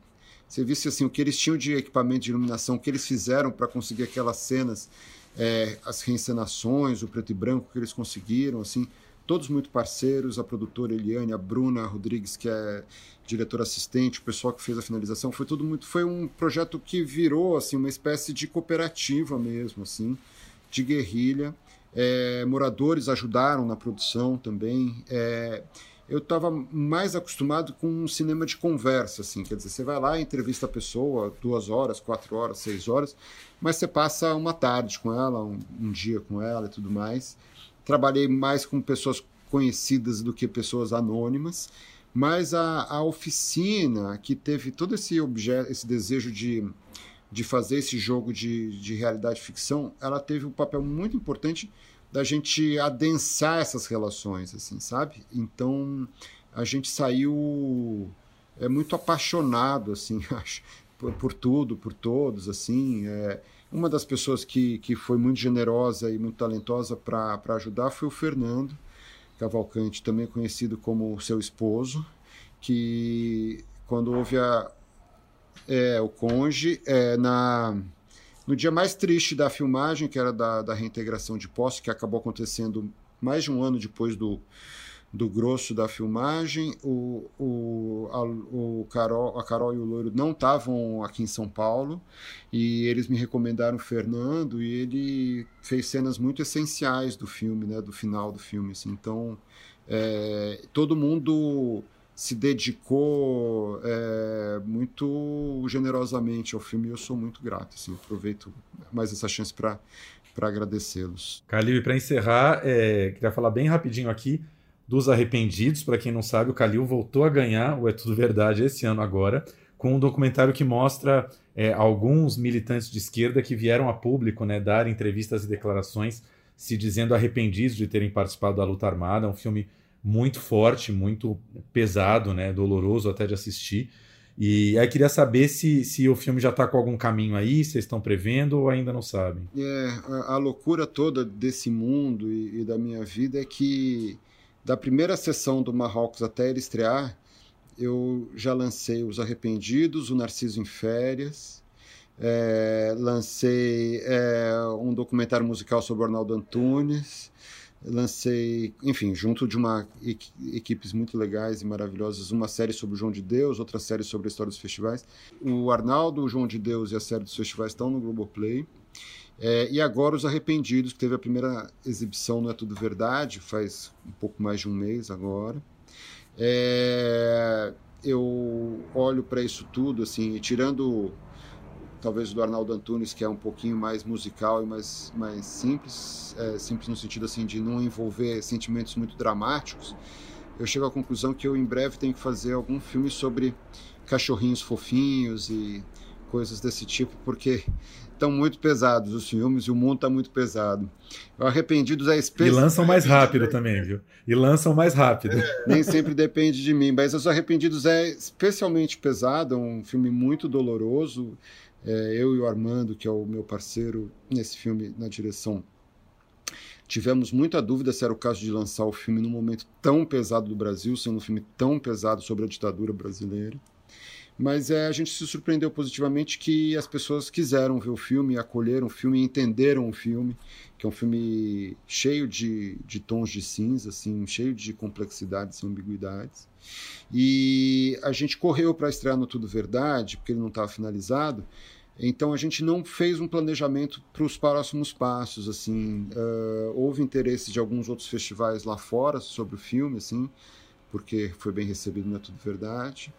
você visse assim, o que eles tinham de equipamento de iluminação, o que eles fizeram para conseguir aquelas cenas, é, as reencenações, o preto e branco que eles conseguiram, assim, todos muito parceiros, a produtora Eliane, a Bruna Rodrigues, que é diretora assistente, o pessoal que fez a finalização, foi tudo muito, foi um projeto que virou assim uma espécie de cooperativa mesmo, assim, de guerrilha. É, moradores ajudaram na produção também. É, eu estava mais acostumado com um cinema de conversa, assim, quer dizer, você vai lá, entrevista a pessoa, duas horas, quatro horas, seis horas, mas você passa uma tarde com ela, um, um dia com ela e tudo mais. Trabalhei mais com pessoas conhecidas do que pessoas anônimas, mas a, a oficina que teve todo esse objeto, esse desejo de, de fazer esse jogo de, de realidade ficção, ela teve um papel muito importante da gente adensar essas relações, assim, sabe? Então a gente saiu é muito apaixonado, assim, acho, por, por tudo, por todos, assim. É, uma das pessoas que, que foi muito generosa e muito talentosa para ajudar foi o Fernando Cavalcante, também conhecido como seu esposo, que quando houve a, É, o Conge. É, na, no dia mais triste da filmagem, que era da, da reintegração de posse, que acabou acontecendo mais de um ano depois do, do grosso da filmagem. O, o, a, o Carol, a Carol e o Loiro não estavam aqui em São Paulo e eles me recomendaram o Fernando e ele fez cenas muito essenciais do filme, né, do final do filme. Assim. Então, é, todo mundo se dedicou é, muito generosamente ao filme e eu sou muito grato. Assim, aproveito mais essa chance para agradecê-los. Calil, para encerrar, é, queria falar bem rapidinho aqui dos Arrependidos. Para quem não sabe, o Calil voltou a ganhar o É Tudo Verdade esse ano agora, com um documentário que mostra é, alguns militantes de esquerda que vieram a público né, dar entrevistas e declarações se dizendo arrependidos de terem participado da luta armada. É um filme muito forte, muito pesado, né, doloroso até de assistir. E aí queria saber se, se o filme já está com algum caminho aí, vocês estão prevendo ou ainda não sabem. É, a, a loucura toda desse mundo e, e, da minha vida é que da primeira sessão do Marrocos até ele estrear, eu já lancei Os Arrependidos, O Narciso em Férias, é, lancei é, um documentário musical sobre Arnaldo Antunes, lancei, enfim, junto de uma equipes muito legais e maravilhosas, uma série sobre o João de Deus, outra série sobre a história dos festivais. O Arnaldo, o João de Deus e a série dos festivais estão no Globoplay. É, e agora Os Arrependidos, que teve a primeira exibição Não é Tudo Verdade, faz um pouco mais de um mês agora. É, eu olho para isso tudo, assim, tirando talvez o do Arnaldo Antunes, que é um pouquinho mais musical e mais, mais simples, é, simples no sentido assim de não envolver sentimentos muito dramáticos, eu chego à conclusão que eu em breve tenho que fazer algum filme sobre cachorrinhos fofinhos e coisas desse tipo, porque estão muito pesados os filmes e o mundo está muito pesado. Arrependidos é especial. E lançam mais rápido também, viu? E lançam mais rápido. Nem sempre depende de mim, mas Os Arrependidos é especialmente pesado, é um filme muito doloroso. É, eu e o Armando, que é o meu parceiro nesse filme na direção, tivemos muita dúvida se era o caso de lançar o filme num momento tão pesado do Brasil, sendo um filme tão pesado sobre a ditadura brasileira. Mas é, a gente se surpreendeu positivamente que as pessoas quiseram ver o filme, acolheram o filme, entenderam o filme, que é um filme cheio de, de tons de cinza, assim, cheio de complexidades e ambiguidades. E a gente correu para estrear no Tudo Verdade, porque ele não estava finalizado. Então a gente não fez um planejamento para os próximos passos. Assim, uh, houve interesse de alguns outros festivais lá fora sobre o filme, assim, porque foi bem recebido no Tudo Verdade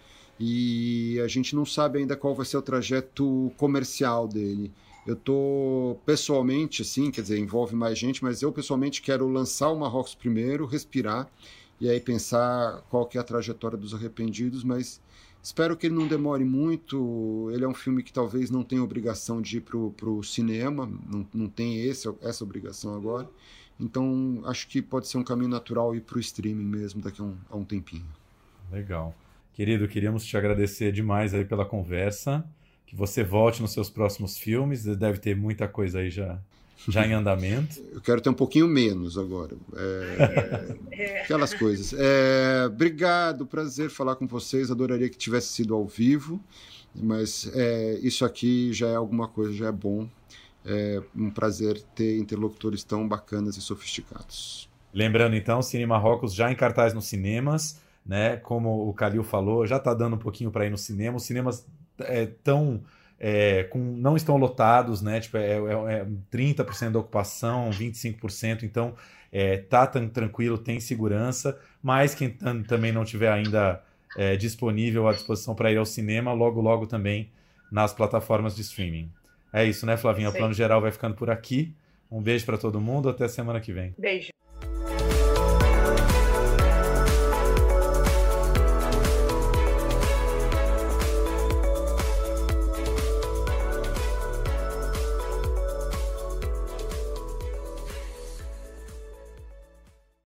e a gente não sabe ainda qual vai ser o trajeto comercial dele. Eu tô pessoalmente, assim, quer dizer, envolve mais gente, mas eu pessoalmente quero lançar o Marrocos primeiro, respirar e aí pensar qual que é a trajetória dos arrependidos, mas espero que ele não demore muito. Ele é um filme que talvez não tenha obrigação de ir pro, pro cinema, não, não tem esse, essa obrigação agora. Então acho que pode ser um caminho natural ir pro streaming mesmo daqui a um, a um tempinho. Legal. Querido, queríamos te agradecer demais aí pela conversa. Que você volte nos seus próximos filmes. Deve ter muita coisa aí já, já em andamento. Eu quero ter um pouquinho menos agora. É, aquelas coisas. É, obrigado, prazer falar com vocês. Adoraria que tivesse sido ao vivo, mas é, isso aqui já é alguma coisa, já é bom. É um prazer ter interlocutores tão bacanas e sofisticados. Lembrando então, Cine Marrocos já em cartaz nos cinemas né? Como o Calil falou, já está dando um pouquinho para ir no cinema. Os cinemas é, tão, é, com, não estão lotados, né? Tipo, é, é, é 30% da ocupação, 25%, então é, tá tão tranquilo, tem segurança, mas quem também não tiver ainda é, disponível à disposição para ir ao cinema, logo, logo também nas plataformas de streaming. É isso, né, Flavinha? O plano geral vai ficando por aqui. Um beijo para todo mundo, até semana que vem. Beijo.